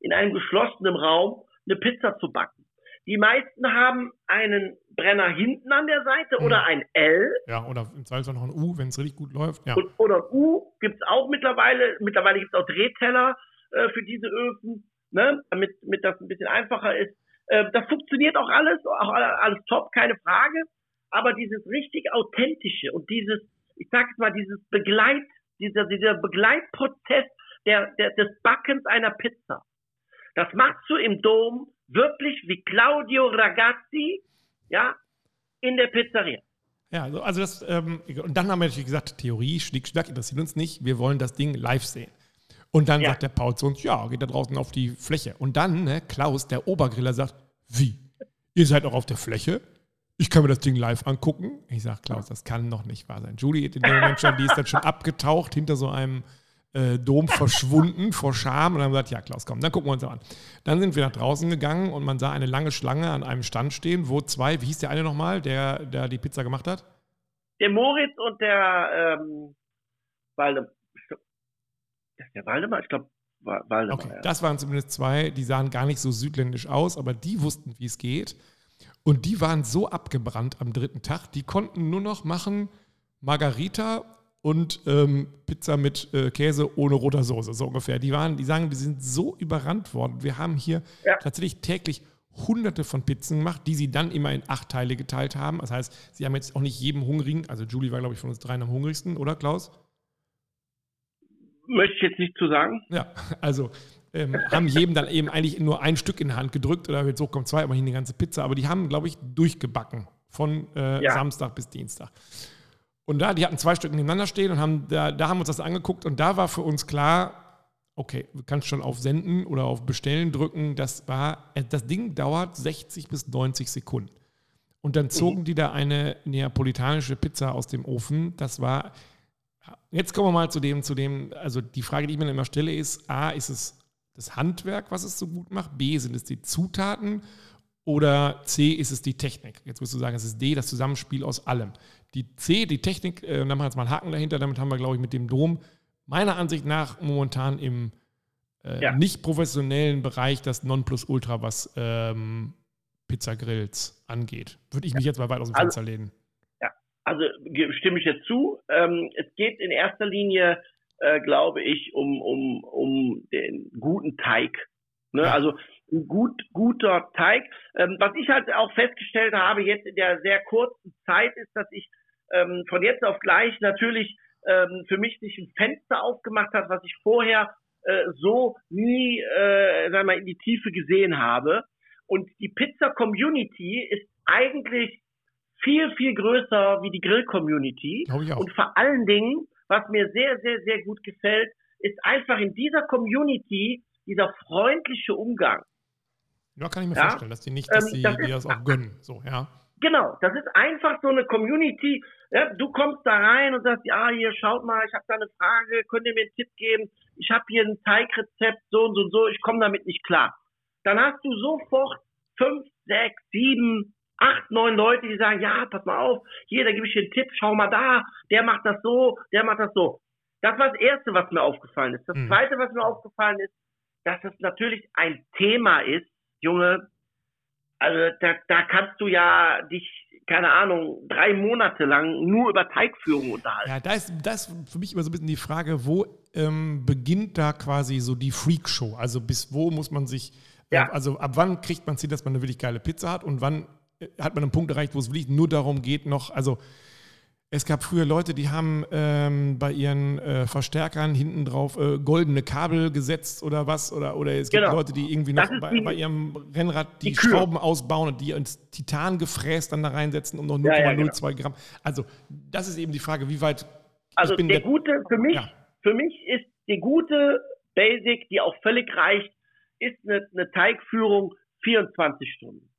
in einem geschlossenen Raum eine Pizza zu backen. Die meisten haben einen Brenner hinten an der Seite mhm. oder ein L. Ja, oder im Zweifelsfall noch ein U, wenn es richtig gut läuft. Ja. Und, oder ein U gibt es auch mittlerweile. Mittlerweile gibt es auch Drehteller äh, für diese Öfen, ne? damit, damit das ein bisschen einfacher ist. Äh, das funktioniert auch alles, auch alles top, keine Frage. Aber dieses richtig authentische und dieses, ich sag jetzt mal, dieses Begleit, dieser, dieser Begleitprozess der, der, des Backens einer Pizza. Das machst du im Dom wirklich wie Claudio Ragazzi, ja, in der Pizzeria. Ja, also, also das, ähm, und dann haben wir natürlich gesagt, Theorie, Schnick, Schnack interessiert uns nicht, wir wollen das Ding live sehen. Und dann ja. sagt der Paul zu uns, ja, geht da draußen auf die Fläche. Und dann, ne, Klaus, der Obergriller, sagt, wie? Ihr seid auch auf der Fläche? Ich kann mir das Ding live angucken. Ich sage, Klaus, das kann noch nicht wahr sein. Julie in dem Moment schon, die ist dann schon abgetaucht hinter so einem äh, Dom verschwunden vor Scham und haben gesagt, ja Klaus, komm, dann gucken wir uns an. Dann sind wir nach draußen gegangen und man sah eine lange Schlange an einem Stand stehen, wo zwei, wie hieß der eine nochmal, der, der die Pizza gemacht hat? Der Moritz und der ähm, Waldemar. Der Waldemar, ich glaube, Waldemar. Okay, ja. das waren zumindest zwei, die sahen gar nicht so südländisch aus, aber die wussten, wie es geht. Und die waren so abgebrannt am dritten Tag, die konnten nur noch machen Margarita und ähm, Pizza mit äh, Käse ohne roter Soße, so ungefähr. Die waren, die sagen, die sind so überrannt worden. Wir haben hier ja. tatsächlich täglich hunderte von Pizzen gemacht, die sie dann immer in acht Teile geteilt haben. Das heißt, sie haben jetzt auch nicht jedem Hungrigen, also Julie war, glaube ich, von uns dreien am hungrigsten, oder Klaus? Möchte ich jetzt nicht zu sagen. Ja, also ähm, haben jedem dann eben eigentlich nur ein Stück in die Hand gedrückt oder jetzt so kommt zwei, hier eine ganze Pizza. Aber die haben, glaube ich, durchgebacken von äh, ja. Samstag bis Dienstag. Und da, die hatten zwei Stück nebeneinander stehen und haben, da, da haben wir uns das angeguckt und da war für uns klar, okay, du kannst schon auf Senden oder auf Bestellen drücken. Das war, äh, das Ding dauert 60 bis 90 Sekunden. Und dann zogen mhm. die da eine neapolitanische Pizza aus dem Ofen. Das war, jetzt kommen wir mal zu dem, zu dem, also die Frage, die ich mir immer stelle, ist: A, ist es das Handwerk, was es so gut macht? B, sind es die Zutaten? Oder C, ist es die Technik? Jetzt wirst du sagen, es ist D, das Zusammenspiel aus allem. Die C, die Technik, äh, dann machen wir jetzt mal einen Haken dahinter, damit haben wir, glaube ich, mit dem Dom meiner Ansicht nach momentan im äh, ja. nicht professionellen Bereich das Nonplusultra, was ähm, Pizzagrills angeht. Würde ich mich jetzt mal weit aus dem Fenster also, lehnen. Also stimme ich jetzt zu. Ähm, es geht in erster Linie, äh, glaube ich, um, um, um den guten Teig. Ne? Also ein gut, guter Teig. Ähm, was ich halt auch festgestellt habe jetzt in der sehr kurzen Zeit ist, dass ich ähm, von jetzt auf gleich natürlich ähm, für mich sich ein Fenster aufgemacht hat, was ich vorher äh, so nie, äh, sagen wir, in die Tiefe gesehen habe. Und die Pizza-Community ist eigentlich viel, viel größer wie die Grill-Community. Und vor allen Dingen, was mir sehr, sehr, sehr gut gefällt, ist einfach in dieser Community dieser freundliche Umgang. Ja, kann ich mir ja? vorstellen, dass die nicht, dass ähm, das die, das auch gönnen. So, ja. Genau, das ist einfach so eine Community. Ja, du kommst da rein und sagst, ja, hier, schaut mal, ich habe da eine Frage, könnt ihr mir einen Tipp geben? Ich habe hier ein Teigrezept, so und so und so, ich komme damit nicht klar. Dann hast du sofort fünf, sechs, sieben, acht, neun Leute, die sagen, ja, pass mal auf, hier, da gebe ich dir einen Tipp, schau mal da, der macht das so, der macht das so. Das war das Erste, was mir aufgefallen ist. Das mhm. Zweite, was mir aufgefallen ist, dass es natürlich ein Thema ist, Junge, also da, da kannst du ja dich, keine Ahnung, drei Monate lang nur über Teigführung unterhalten. Ja, da ist, das ist für mich immer so ein bisschen die Frage, wo ähm, beginnt da quasi so die Freakshow? Also bis wo muss man sich, äh, ja. also ab wann kriegt man Ziel, dass man eine wirklich geile Pizza hat und wann hat man einen Punkt erreicht, wo es wirklich nur darum geht, noch, also es gab früher Leute, die haben ähm, bei ihren äh, Verstärkern hinten drauf äh, goldene Kabel gesetzt oder was. Oder, oder es gibt genau. Leute, die irgendwie noch bei, die, bei, ihrem Rennrad die, die Schrauben ausbauen und die ins Titan gefräst dann da reinsetzen, um noch 0,02 ja, ja, genau. Gramm. Also, das ist eben die Frage, wie weit. Also, der, der, gute, für mich, ja. für mich ist die gute Basic, die auch völlig reicht, ist eine, eine Teigführung 24 Stunden.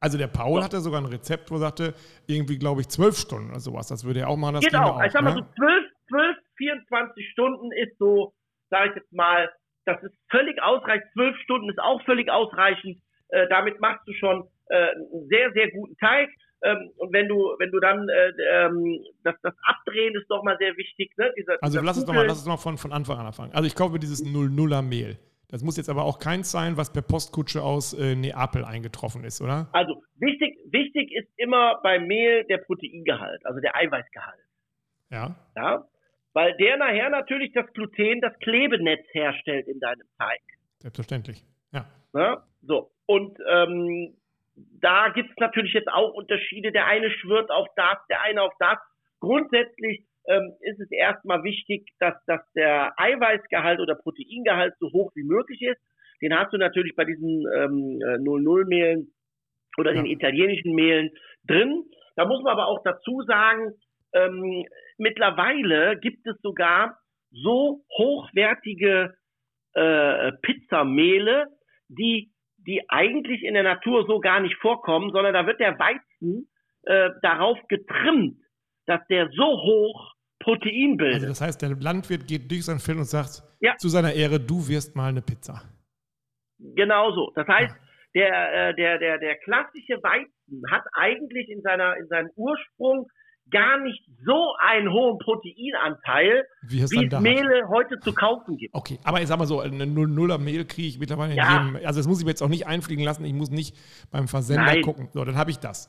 Also der Paul so. hatte sogar ein Rezept, wo er sagte, irgendwie, glaube ich, zwölf Stunden oder sowas. Das würde er auch machen. Das genau, also ich sag mal ne? so zwölf, zwölf, 24 Stunden ist so, sage ich jetzt mal, das ist völlig ausreichend. Zwölf Stunden ist auch völlig ausreichend. Äh, damit machst du schon äh, einen sehr, sehr guten Teig. Ähm, und wenn du, wenn du dann äh, ähm, das, das Abdrehen ist doch mal sehr wichtig. Ne? Dieser, also dieser lass es doch mal, lass es mal von, von Anfang an anfangen. Also ich kaufe dieses 0-0er Mehl. Das muss jetzt aber auch keins sein, was per Postkutsche aus äh, Neapel eingetroffen ist, oder? Also wichtig, wichtig ist immer beim Mehl der Proteingehalt, also der Eiweißgehalt. Ja. Ja. Weil der nachher natürlich das Gluten, das Klebenetz herstellt in deinem Teig. Selbstverständlich. Ja. ja? So. Und ähm, da gibt es natürlich jetzt auch Unterschiede. Der eine schwört auf das, der eine auf das. Grundsätzlich ähm, ist es erstmal wichtig, dass, dass der Eiweißgehalt oder Proteingehalt so hoch wie möglich ist. Den hast du natürlich bei diesen ähm, 00-Mehlen äh, oder ja. den italienischen Mehlen drin. Da muss man aber auch dazu sagen, ähm, mittlerweile gibt es sogar so hochwertige äh, Pizzamehle, die, die eigentlich in der Natur so gar nicht vorkommen, sondern da wird der Weizen äh, darauf getrimmt, dass der so hoch Protein bildet. Also das heißt, der Landwirt geht durch sein Feld und sagt ja. zu seiner Ehre, du wirst mal eine Pizza. Genau so. Das heißt, ja. der, äh, der, der, der klassische Weizen hat eigentlich in, seiner, in seinem Ursprung gar nicht so einen hohen Proteinanteil, wie es, wie es Mehle heute zu kaufen gibt. Okay, aber ich sag mal so, eine Nuller Mehl kriege ich mittlerweile ja. in jedem, also das muss ich mir jetzt auch nicht einfliegen lassen, ich muss nicht beim Versender Nein. gucken. So, dann habe ich das.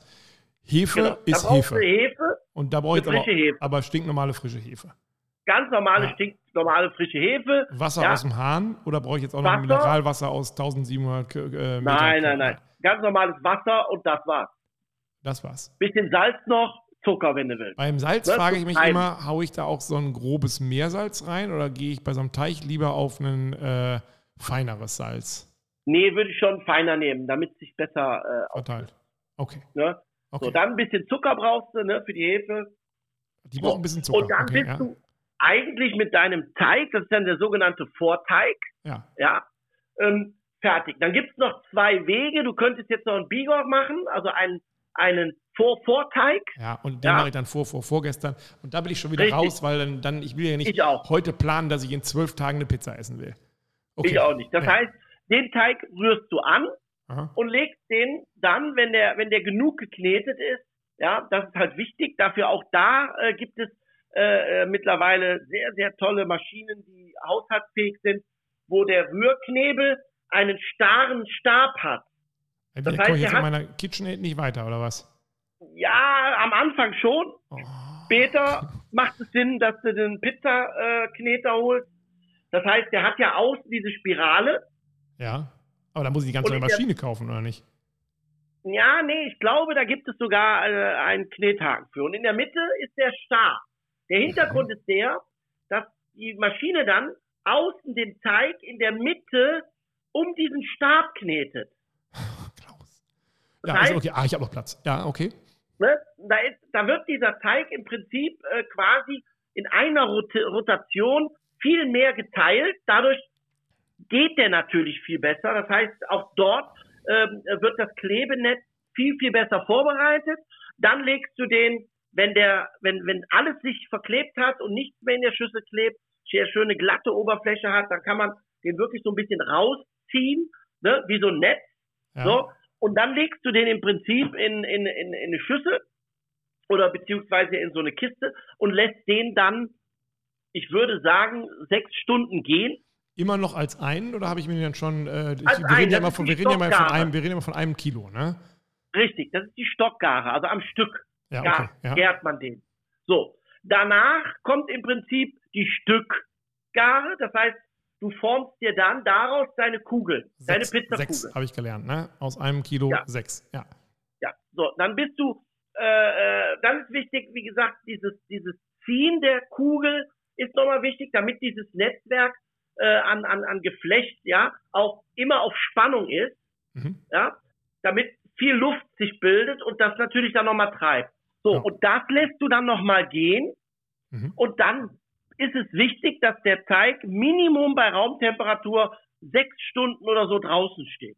Hefe genau. ist Hefe. Hefe. Und da brauche ich aber, Hefe. aber stinknormale frische Hefe. Ganz normale, ja. stinknormale frische Hefe. Wasser ja. aus dem Hahn oder brauche ich jetzt auch noch Wasser? Mineralwasser aus 1700 äh, Meter? Nein, nein, nein. Ganz normales Wasser und das war's. Das war's. Bisschen Salz noch, Zucker, wenn du willst. Beim Salz das frage ich mich immer, haue ich da auch so ein grobes Meersalz rein oder gehe ich bei so einem Teich lieber auf ein äh, feineres Salz? Nee, würde ich schon feiner nehmen, damit es sich besser äh, verteilt. Okay. Ne? Okay. So, dann ein bisschen Zucker brauchst du ne, für die Hefe. Die brauchen ein bisschen Zucker. Und dann okay, bist ja. du eigentlich mit deinem Teig, das ist dann der sogenannte Vorteig, ja, ja ähm, fertig. Dann gibt es noch zwei Wege. Du könntest jetzt noch einen Bigor machen, also einen, einen vor Vorteig. Ja, und den ja. mache ich dann vor, vor, vorgestern. Und da bin ich schon wieder Richtig. raus, weil dann, dann, ich will ja nicht heute planen, dass ich in zwölf Tagen eine Pizza essen will. Okay. Ich auch nicht. Das ja. heißt, den Teig rührst du an, Aha. und legst den dann, wenn der, wenn der genug geknetet ist, ja, das ist halt wichtig. Dafür auch da äh, gibt es äh, äh mittlerweile sehr, sehr tolle Maschinen, die haushaltsfähig sind, wo der Rührknebel einen starren Stab hat. Das heißt, komme ich jetzt in meiner KitchenAid nicht weiter, oder was? Ja, am Anfang schon. Oh. Später macht es Sinn, dass du den Pizzakneter holst. Das heißt, der hat ja außen diese Spirale. Ja. Aber da muss ich die ganze neue Maschine kaufen, oder nicht? Ja, nee, ich glaube, da gibt es sogar äh, einen Knethaken für. Und in der Mitte ist der Stab. Der Hintergrund mhm. ist der, dass die Maschine dann außen den Teig in der Mitte um diesen Stab knetet. Klaus. Ja, heißt, also okay. Ah, ich habe noch Platz. Ja, okay. Ne, da, ist, da wird dieser Teig im Prinzip äh, quasi in einer Rot Rotation viel mehr geteilt. Dadurch geht der natürlich viel besser. Das heißt, auch dort ähm, wird das Klebenetz viel, viel besser vorbereitet. Dann legst du den, wenn der, wenn, wenn alles sich verklebt hat und nichts mehr in der Schüssel klebt, sehr schöne glatte Oberfläche hat, dann kann man den wirklich so ein bisschen rausziehen, ne, wie so ein Netz. Ja. So. Und dann legst du den im Prinzip in, in, in, in eine Schüssel oder beziehungsweise in so eine Kiste und lässt den dann, ich würde sagen, sechs Stunden gehen. Immer noch als einen oder habe ich mir den schon? Äh, ich, wir, reden ja immer von, wir reden ja mal von einem, wir reden immer von einem Kilo, ne? Richtig, das ist die Stockgare, also am Stück ja, okay, ja. gärt man den. So, danach kommt im Prinzip die Stückgare, das heißt, du formst dir dann daraus deine Kugel, sechs, deine Pizzakugel. Sechs habe ich gelernt, ne? Aus einem Kilo ja. sechs, ja. Ja, so, dann bist du, äh, äh, dann ist wichtig, wie gesagt, dieses, dieses Ziehen der Kugel ist nochmal wichtig, damit dieses Netzwerk äh, an, an, an Geflecht, ja, auch immer auf Spannung ist, mhm. ja, damit viel Luft sich bildet und das natürlich dann nochmal treibt. So, ja. und das lässt du dann nochmal gehen mhm. und dann ist es wichtig, dass der Teig Minimum bei Raumtemperatur sechs Stunden oder so draußen steht.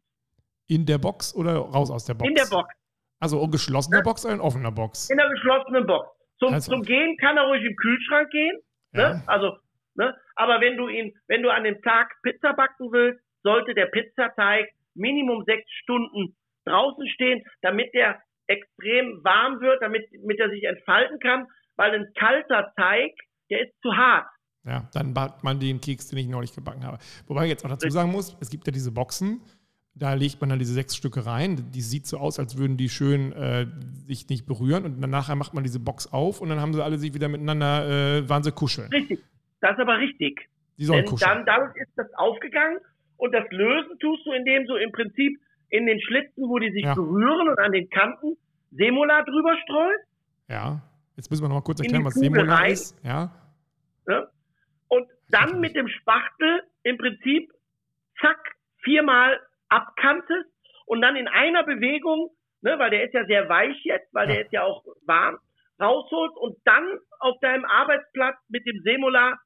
In der Box oder raus aus der Box? In der Box. Also in geschlossener ja. Box oder in offener Box? In der geschlossenen Box. Zum, also. zum Gehen kann er ruhig im Kühlschrank gehen. Ne? Ja. Also, ne? Aber wenn du ihn, wenn du an dem Tag Pizza backen willst, sollte der Pizzateig Minimum sechs Stunden draußen stehen, damit der extrem warm wird, damit, damit er sich entfalten kann, weil ein kalter Teig, der ist zu hart. Ja, dann backt man den Keks, den ich neulich gebacken habe. Wobei ich jetzt auch dazu sagen muss, es gibt ja diese Boxen, da legt man dann diese sechs Stücke rein. Die sieht so aus, als würden die schön äh, sich nicht berühren. Und dann nachher macht man diese Box auf und dann haben sie alle sich wieder miteinander, äh, waren sie kuscheln. Richtig, das ist aber richtig. Die sollen Denn kuscheln. Dann, dadurch ist das aufgegangen und das Lösen tust du, indem du im Prinzip in den Schlitzen, wo die sich ja. berühren und an den Kanten Semola drüber streust. Ja, jetzt müssen wir noch mal kurz erklären, was Semola rein. ist. Ja. ja. Und dann mit dem Spachtel im Prinzip, zack, viermal abkantest und dann in einer Bewegung, ne, weil der ist ja sehr weich jetzt, weil ja. der ist ja auch warm, rausholst und dann auf deinem Arbeitsplatz mit dem Semola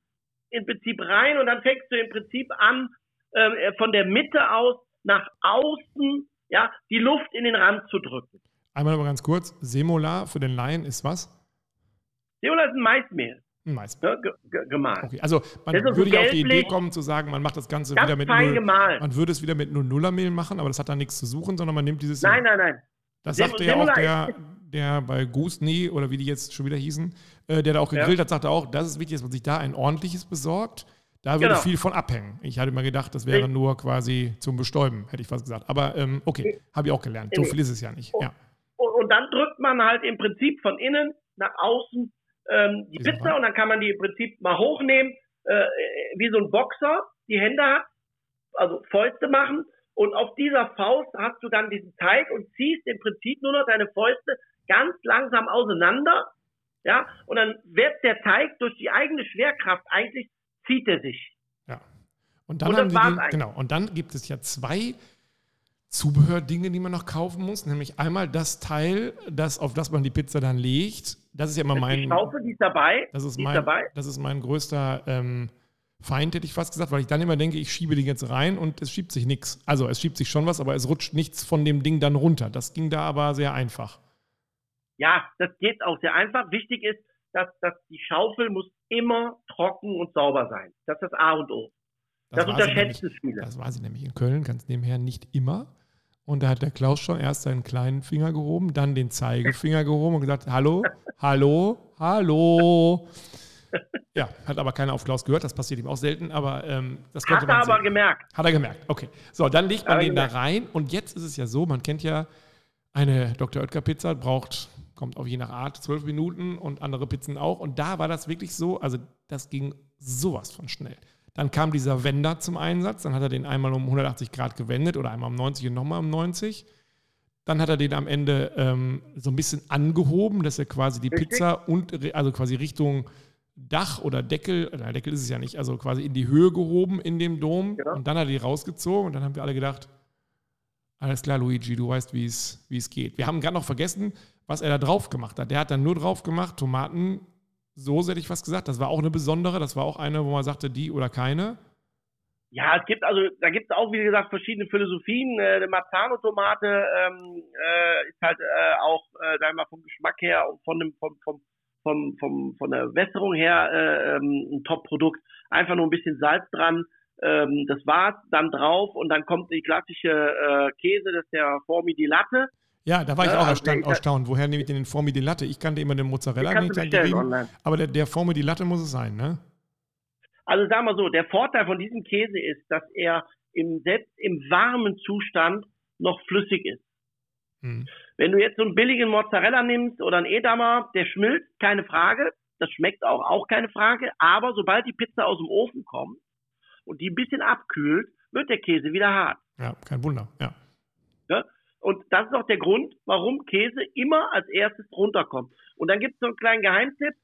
im Prinzip rein und dann fängst du im Prinzip an, äh, von der Mitte aus nach außen, ja, die Luft in den Rand zu drücken. Einmal aber ganz kurz, Semola für den Laien ist was? Semola ist ein Maismehl. Ein Maismehl. Ja, gemahlen. Okay, also man würde ja auf die Idee kommen zu sagen, man macht das Ganze wieder mit fein gemahlen. man würde es wieder mit nur Nullermehl machen, aber das hat da nichts zu suchen, sondern man nimmt dieses. Nein, nein, nein. Das sagte ja auch der, der bei Gusni oder wie die jetzt schon wieder hießen, äh, der da auch gegrillt ja. hat, sagte auch, das ist wichtig, dass man sich da ein ordentliches besorgt. Da würde genau. viel von abhängen. Ich hatte immer gedacht, das wäre nur quasi zum Bestäuben, hätte ich fast gesagt. Aber ähm, okay, habe ich auch gelernt. So viel ist es ja nicht. Ja. Und, dann drückt man halt im Prinzip von innen nach außen ähm, die Pizza Fall. und dann kann man die im Prinzip mal hochnehmen, äh, wie so ein Boxer die Hände hat, also Fäuste machen. Und auf dieser Faust hast du dann diesen Teig und ziehst im Prinzip nur noch deine Fäuste ganz langsam auseinander. Ja, und dann wird der Teig durch die eigene Schwerkraft eigentlich zieht er sich. Ja. Und dann, und haben die, genau, und dann gibt es ja zwei Zubehördinge, die man noch kaufen muss, nämlich einmal das Teil, das, auf das man die Pizza dann legt. Das ist ja immer das mein. Die Schaufel, die ist dabei. Das ist, mein, ist dabei. Das ist mein größter ähm, Feind, hätte ich fast gesagt, weil ich dann immer denke, ich schiebe den jetzt rein und es schiebt sich nichts. Also es schiebt sich schon was, aber es rutscht nichts von dem Ding dann runter. Das ging da aber sehr einfach. Ja, das geht auch sehr einfach. Wichtig ist, dass, dass die Schaufel muss immer trocken und sauber sein. Das ist das A und O. Das, das unterschätzen viele. Das war sie nämlich in Köln, ganz nebenher nicht immer. Und da hat der Klaus schon erst seinen kleinen Finger gehoben, dann den Zeigefinger gehoben und gesagt, hallo, hallo, hallo. Ja, hat aber keiner auf Klaus gehört, das passiert ihm auch selten, aber ähm, das konnte hat man Hat er aber gemerkt. Hat er gemerkt, okay. So, dann legt man den gemerkt. da rein und jetzt ist es ja so, man kennt ja eine Dr. Oetker Pizza, braucht kommt auch je nach Art, zwölf Minuten und andere Pizzen auch. Und da war das wirklich so, also das ging sowas von schnell. Dann kam dieser Wender zum Einsatz. Dann hat er den einmal um 180 Grad gewendet oder einmal um 90 und nochmal um 90. Dann hat er den am Ende ähm, so ein bisschen angehoben, dass er quasi die Richtig. Pizza und also quasi Richtung Dach oder Deckel, na, Deckel ist es ja nicht, also quasi in die Höhe gehoben in dem Dom. Genau. Und dann hat er die rausgezogen und dann haben wir alle gedacht, alles klar, Luigi, du weißt, wie es geht. Wir haben gerade noch vergessen, was er da drauf gemacht hat. Der hat dann nur drauf gemacht, Tomatensoße, hätte ich fast gesagt. Das war auch eine besondere. Das war auch eine, wo man sagte, die oder keine. Ja, es gibt also, da gibt es auch, wie gesagt, verschiedene Philosophien. Äh, Marzano-Tomate ähm, äh, ist halt äh, auch, äh, sagen wir mal, vom Geschmack her und von dem, vom, vom, vom, vom, von der Wässerung her äh, ähm, ein Top-Produkt. Einfach nur ein bisschen Salz dran. Ähm, das war's, dann drauf und dann kommt die klassische äh, Käse, das ist der Formi di Latte. Ja, da war ich ja, auch also erstaunt, erstaunt. Woher nehme ich denn den Formi di Latte? Ich kannte immer den Mozzarella, den ich Aber der, der Formi di Latte muss es sein, ne? Also sagen wir so, der Vorteil von diesem Käse ist, dass er im, selbst im warmen Zustand noch flüssig ist. Hm. Wenn du jetzt so einen billigen Mozzarella nimmst oder einen Edamer, der schmilzt, keine Frage. Das schmeckt auch, auch keine Frage. Aber sobald die Pizza aus dem Ofen kommt und die ein bisschen abkühlt, wird der Käse wieder hart. Ja, kein Wunder, ja. ja? Und das ist auch der Grund, warum Käse immer als erstes runterkommt. Und dann gibt es so einen kleinen Geheimtipp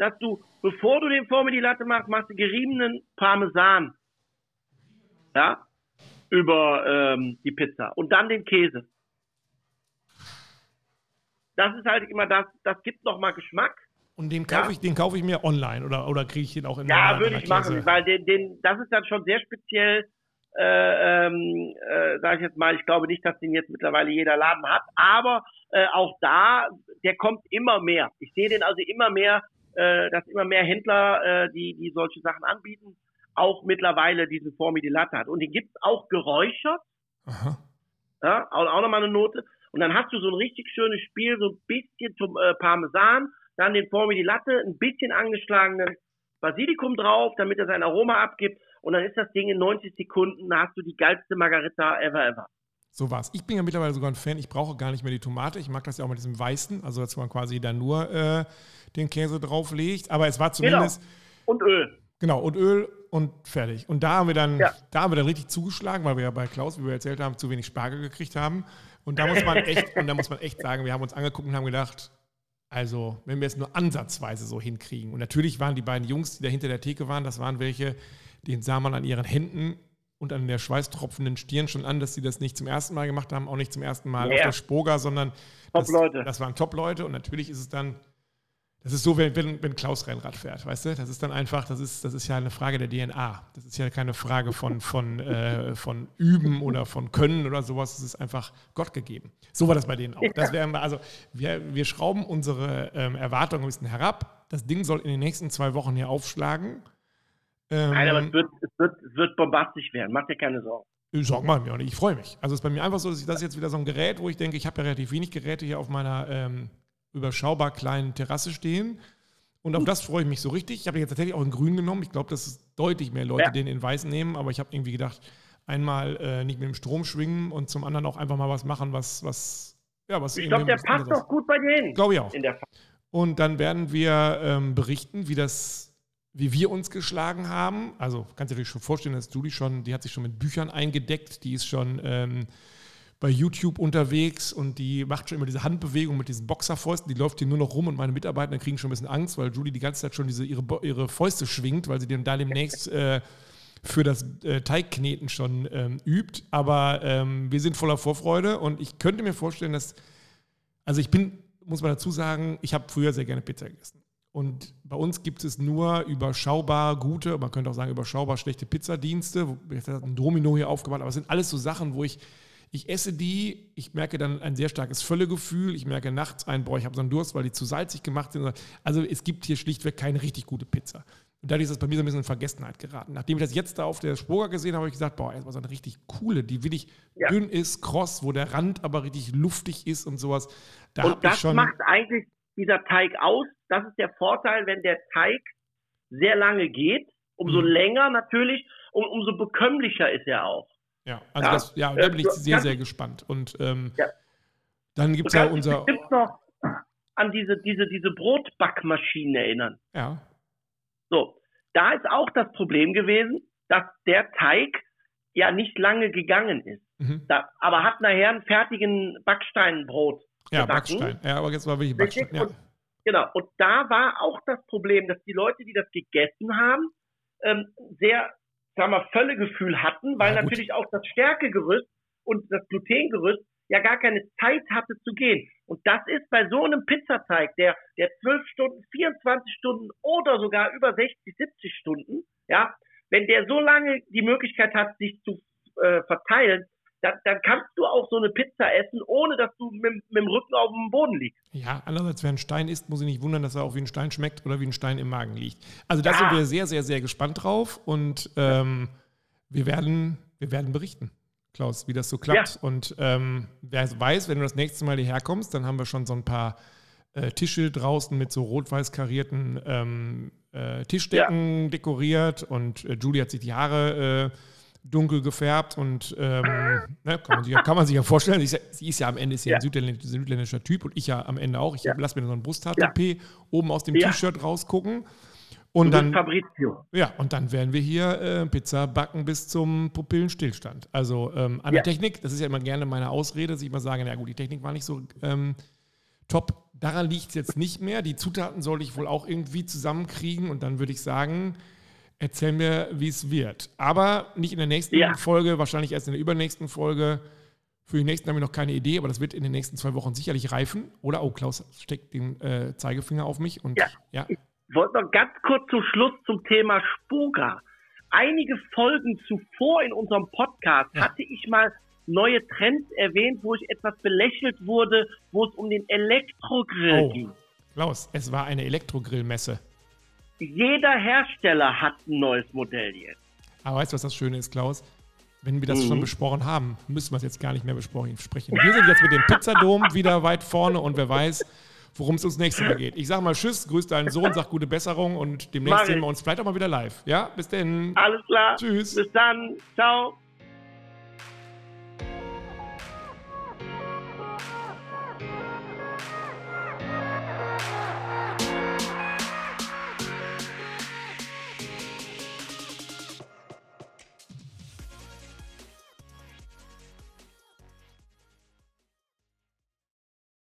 dass du, bevor du den Formel die Latte machst, machst du geriebenen Parmesan. Ja? Über ähm, die Pizza. Und dann den Käse. Das ist halt immer das, das gibt nochmal Geschmack. Und den kaufe ja. ich, den kaufe ich mir online oder, oder kriege ich den auch in Ja, würde ich machen, weil den, den, das ist dann schon sehr speziell, äh, ähm, äh, sage ich jetzt mal, ich glaube nicht, dass den jetzt mittlerweile jeder Laden hat, aber äh, auch da, der kommt immer mehr. Ich sehe den also immer mehr äh, dass immer mehr Händler, äh, die, die solche Sachen anbieten, auch mittlerweile diesen Latte hat. Und den gibt's auch geräuchert. Aha. Ja, auch, auch nochmal eine Note. Und dann hast du so ein richtig schönes Spiel, so ein bisschen zum äh, Parmesan, dann den Formi di Latte, ein bisschen angeschlagenen Basilikum drauf, damit er sein Aroma abgibt. Und dann ist das Ding in 90 Sekunden, da hast du die geilste Margarita ever, ever. So war's. Ich bin ja mittlerweile sogar ein Fan. Ich brauche gar nicht mehr die Tomate. Ich mag das ja auch mit diesem Weißen, also dass man quasi da nur äh, den Käse drauflegt. Aber es war zumindest. Genau. Und Öl. Genau, und Öl und fertig. Und da haben wir dann, ja. da haben wir dann richtig zugeschlagen, weil wir ja bei Klaus, wie wir erzählt haben, zu wenig Spargel gekriegt haben. Und da muss man echt, und da muss man echt sagen, wir haben uns angeguckt und haben gedacht, also, wenn wir es nur ansatzweise so hinkriegen. Und natürlich waren die beiden Jungs, die da hinter der Theke waren, das waren welche, den sah man an ihren Händen und an der schweißtropfenden Stirn schon an, dass sie das nicht zum ersten Mal gemacht haben, auch nicht zum ersten Mal ja. auf der Spoga, sondern das, das waren Top-Leute. Und natürlich ist es dann, das ist so, wenn, wenn, wenn Klaus Rennrad fährt, weißt du? Das ist dann einfach, das ist, das ist ja eine Frage der DNA. Das ist ja keine Frage von, von, äh, von Üben oder von Können oder sowas. Das ist einfach Gott gegeben. So war das bei denen auch. Das wären also wir, wir schrauben unsere ähm, Erwartungen ein bisschen herab. Das Ding soll in den nächsten zwei Wochen hier aufschlagen. Ähm, Nein, aber es wird, es, wird, es wird bombastisch werden. Mach dir keine Sorgen. Ich sag mal mir auch nicht. Ich freue mich. Also es ist bei mir einfach so, dass ich das jetzt wieder so ein Gerät, wo ich denke, ich habe ja relativ wenig Geräte hier auf meiner ähm, überschaubar kleinen Terrasse stehen. Und auf das freue ich mich so richtig. Ich habe jetzt tatsächlich auch in grün genommen. Ich glaube, dass es deutlich mehr Leute ja. den in weiß nehmen. Aber ich habe irgendwie gedacht, einmal äh, nicht mit dem Strom schwingen und zum anderen auch einfach mal was machen, was, was, ja, was. Ich glaube, der passt doch gut bei denen. Glaube ich auch. und dann werden wir ähm, berichten, wie das wie wir uns geschlagen haben. Also kannst du dir schon vorstellen, dass Julie schon, die hat sich schon mit Büchern eingedeckt, die ist schon ähm, bei YouTube unterwegs und die macht schon immer diese Handbewegung mit diesen Boxerfäusten, die läuft hier nur noch rum und meine Mitarbeiter kriegen schon ein bisschen Angst, weil Julie die ganze Zeit schon diese, ihre, ihre Fäuste schwingt, weil sie dann da demnächst äh, für das äh, Teigkneten schon ähm, übt. Aber ähm, wir sind voller Vorfreude und ich könnte mir vorstellen, dass, also ich bin, muss man dazu sagen, ich habe früher sehr gerne Pizza gegessen. Und bei uns gibt es nur überschaubar gute, man könnte auch sagen überschaubar schlechte Pizzadienste. Ich habe ein Domino hier aufgebaut, aber es sind alles so Sachen, wo ich, ich esse die, ich merke dann ein sehr starkes Völlegefühl, ich merke nachts ein, boah, ich habe so einen Durst, weil die zu salzig gemacht sind. Also es gibt hier schlichtweg keine richtig gute Pizza. Und dadurch ist das bei mir so ein bisschen in Vergessenheit geraten. Nachdem ich das jetzt da auf der Spoga gesehen habe, habe ich gesagt, boah, erstmal so eine richtig coole, die wirklich ja. dünn ist, kross, wo der Rand aber richtig luftig ist und sowas. Da und das macht eigentlich dieser Teig aus. Das ist der Vorteil, wenn der Teig sehr lange geht. Umso mhm. länger natürlich und umso bekömmlicher ist er auch. Ja, also ja, das, ja da bin ich äh, sehr, sehr gespannt. Und ähm, ja. dann gibt es ja unser. Ich noch an diese, diese, diese Brotbackmaschinen erinnern. Ja. So, da ist auch das Problem gewesen, dass der Teig ja nicht lange gegangen ist. Mhm. Da, aber hat nachher einen fertigen Backsteinbrot. Ja. Backstein. Ja, aber jetzt war wirklich Backstein. Ja. Und, genau. Und da war auch das Problem, dass die Leute, die das gegessen haben, ähm, sehr, sagen wir, Völlegefühl hatten, weil ja, natürlich auch das Stärkegerüst und das Glutengerüst ja gar keine Zeit hatte zu gehen. Und das ist bei so einem Pizzateig, der, der 12 Stunden, 24 Stunden oder sogar über 60, 70 Stunden, ja, wenn der so lange die Möglichkeit hat, sich zu äh, verteilen, dann, dann, kannst du auch so eine Pizza essen, ohne dass du mit, mit, dem Rücken auf dem Boden liegst. Ja, andererseits, wer ein Stein isst, muss ich nicht wundern, dass er auch wie ein Stein schmeckt oder wie ein Stein im Magen liegt. Also da ja. sind wir sehr, sehr, sehr gespannt drauf und ähm, wir, werden, wir werden berichten. Klaus, wie das so klappt. Ja. Und ähm, wer weiß, wenn du das nächste Mal hierher kommst, dann haben wir schon so ein paar äh, Tische draußen mit so rot-weiß karierten ähm, äh, Tischdecken ja. dekoriert und äh, Julie hat sich die Haare äh, dunkel gefärbt und ähm, ne, kann, man sich, kann, man sich, ja vorstellen, sie ist, sie ist ja am Ende ist ja, ja. ein südländischer, südländischer, Typ und ich ja am Ende auch. Ich ja. lasse mir so ein Brusthaar-TP oben aus dem T-Shirt rausgucken. Und dann, Fabrizio. Ja, und dann werden wir hier äh, Pizza backen bis zum Pupillenstillstand. Also ähm, an der Technik, das ist ja immer gerne meine Ausrede, dass ich immer sage, na gut, die Technik war nicht so ähm, top. Daran liegt es jetzt nicht mehr. Die Zutaten sollte ich wohl auch irgendwie zusammenkriegen und dann würde ich sagen, erzähl mir, wie es wird. Aber nicht in der nächsten ja. Folge, wahrscheinlich erst in der übernächsten Folge. Für die nächsten haben wir noch keine Idee, aber das wird in den nächsten zwei Wochen sicherlich reifen. Oder, oh, Klaus steckt den äh, Zeigefinger auf mich und ja. ja. Ich wollte noch ganz kurz zum Schluss zum Thema Spuga. Einige Folgen zuvor in unserem Podcast ja. hatte ich mal neue Trends erwähnt, wo ich etwas belächelt wurde, wo es um den Elektrogrill oh. ging. Klaus, es war eine Elektrogrillmesse. Jeder Hersteller hat ein neues Modell jetzt. Aber weißt du, was das Schöne ist, Klaus? Wenn wir das mhm. schon besprochen haben, müssen wir es jetzt gar nicht mehr besprechen. Wir sind jetzt mit dem Pizzadom wieder weit vorne und wer weiß, worum es uns nächstes Mal geht. Ich sage mal Tschüss, grüß deinen Sohn, sag gute Besserung und demnächst sehen wir uns vielleicht auch mal wieder live. Ja, bis denn. Alles klar. Tschüss. Bis dann. Ciao.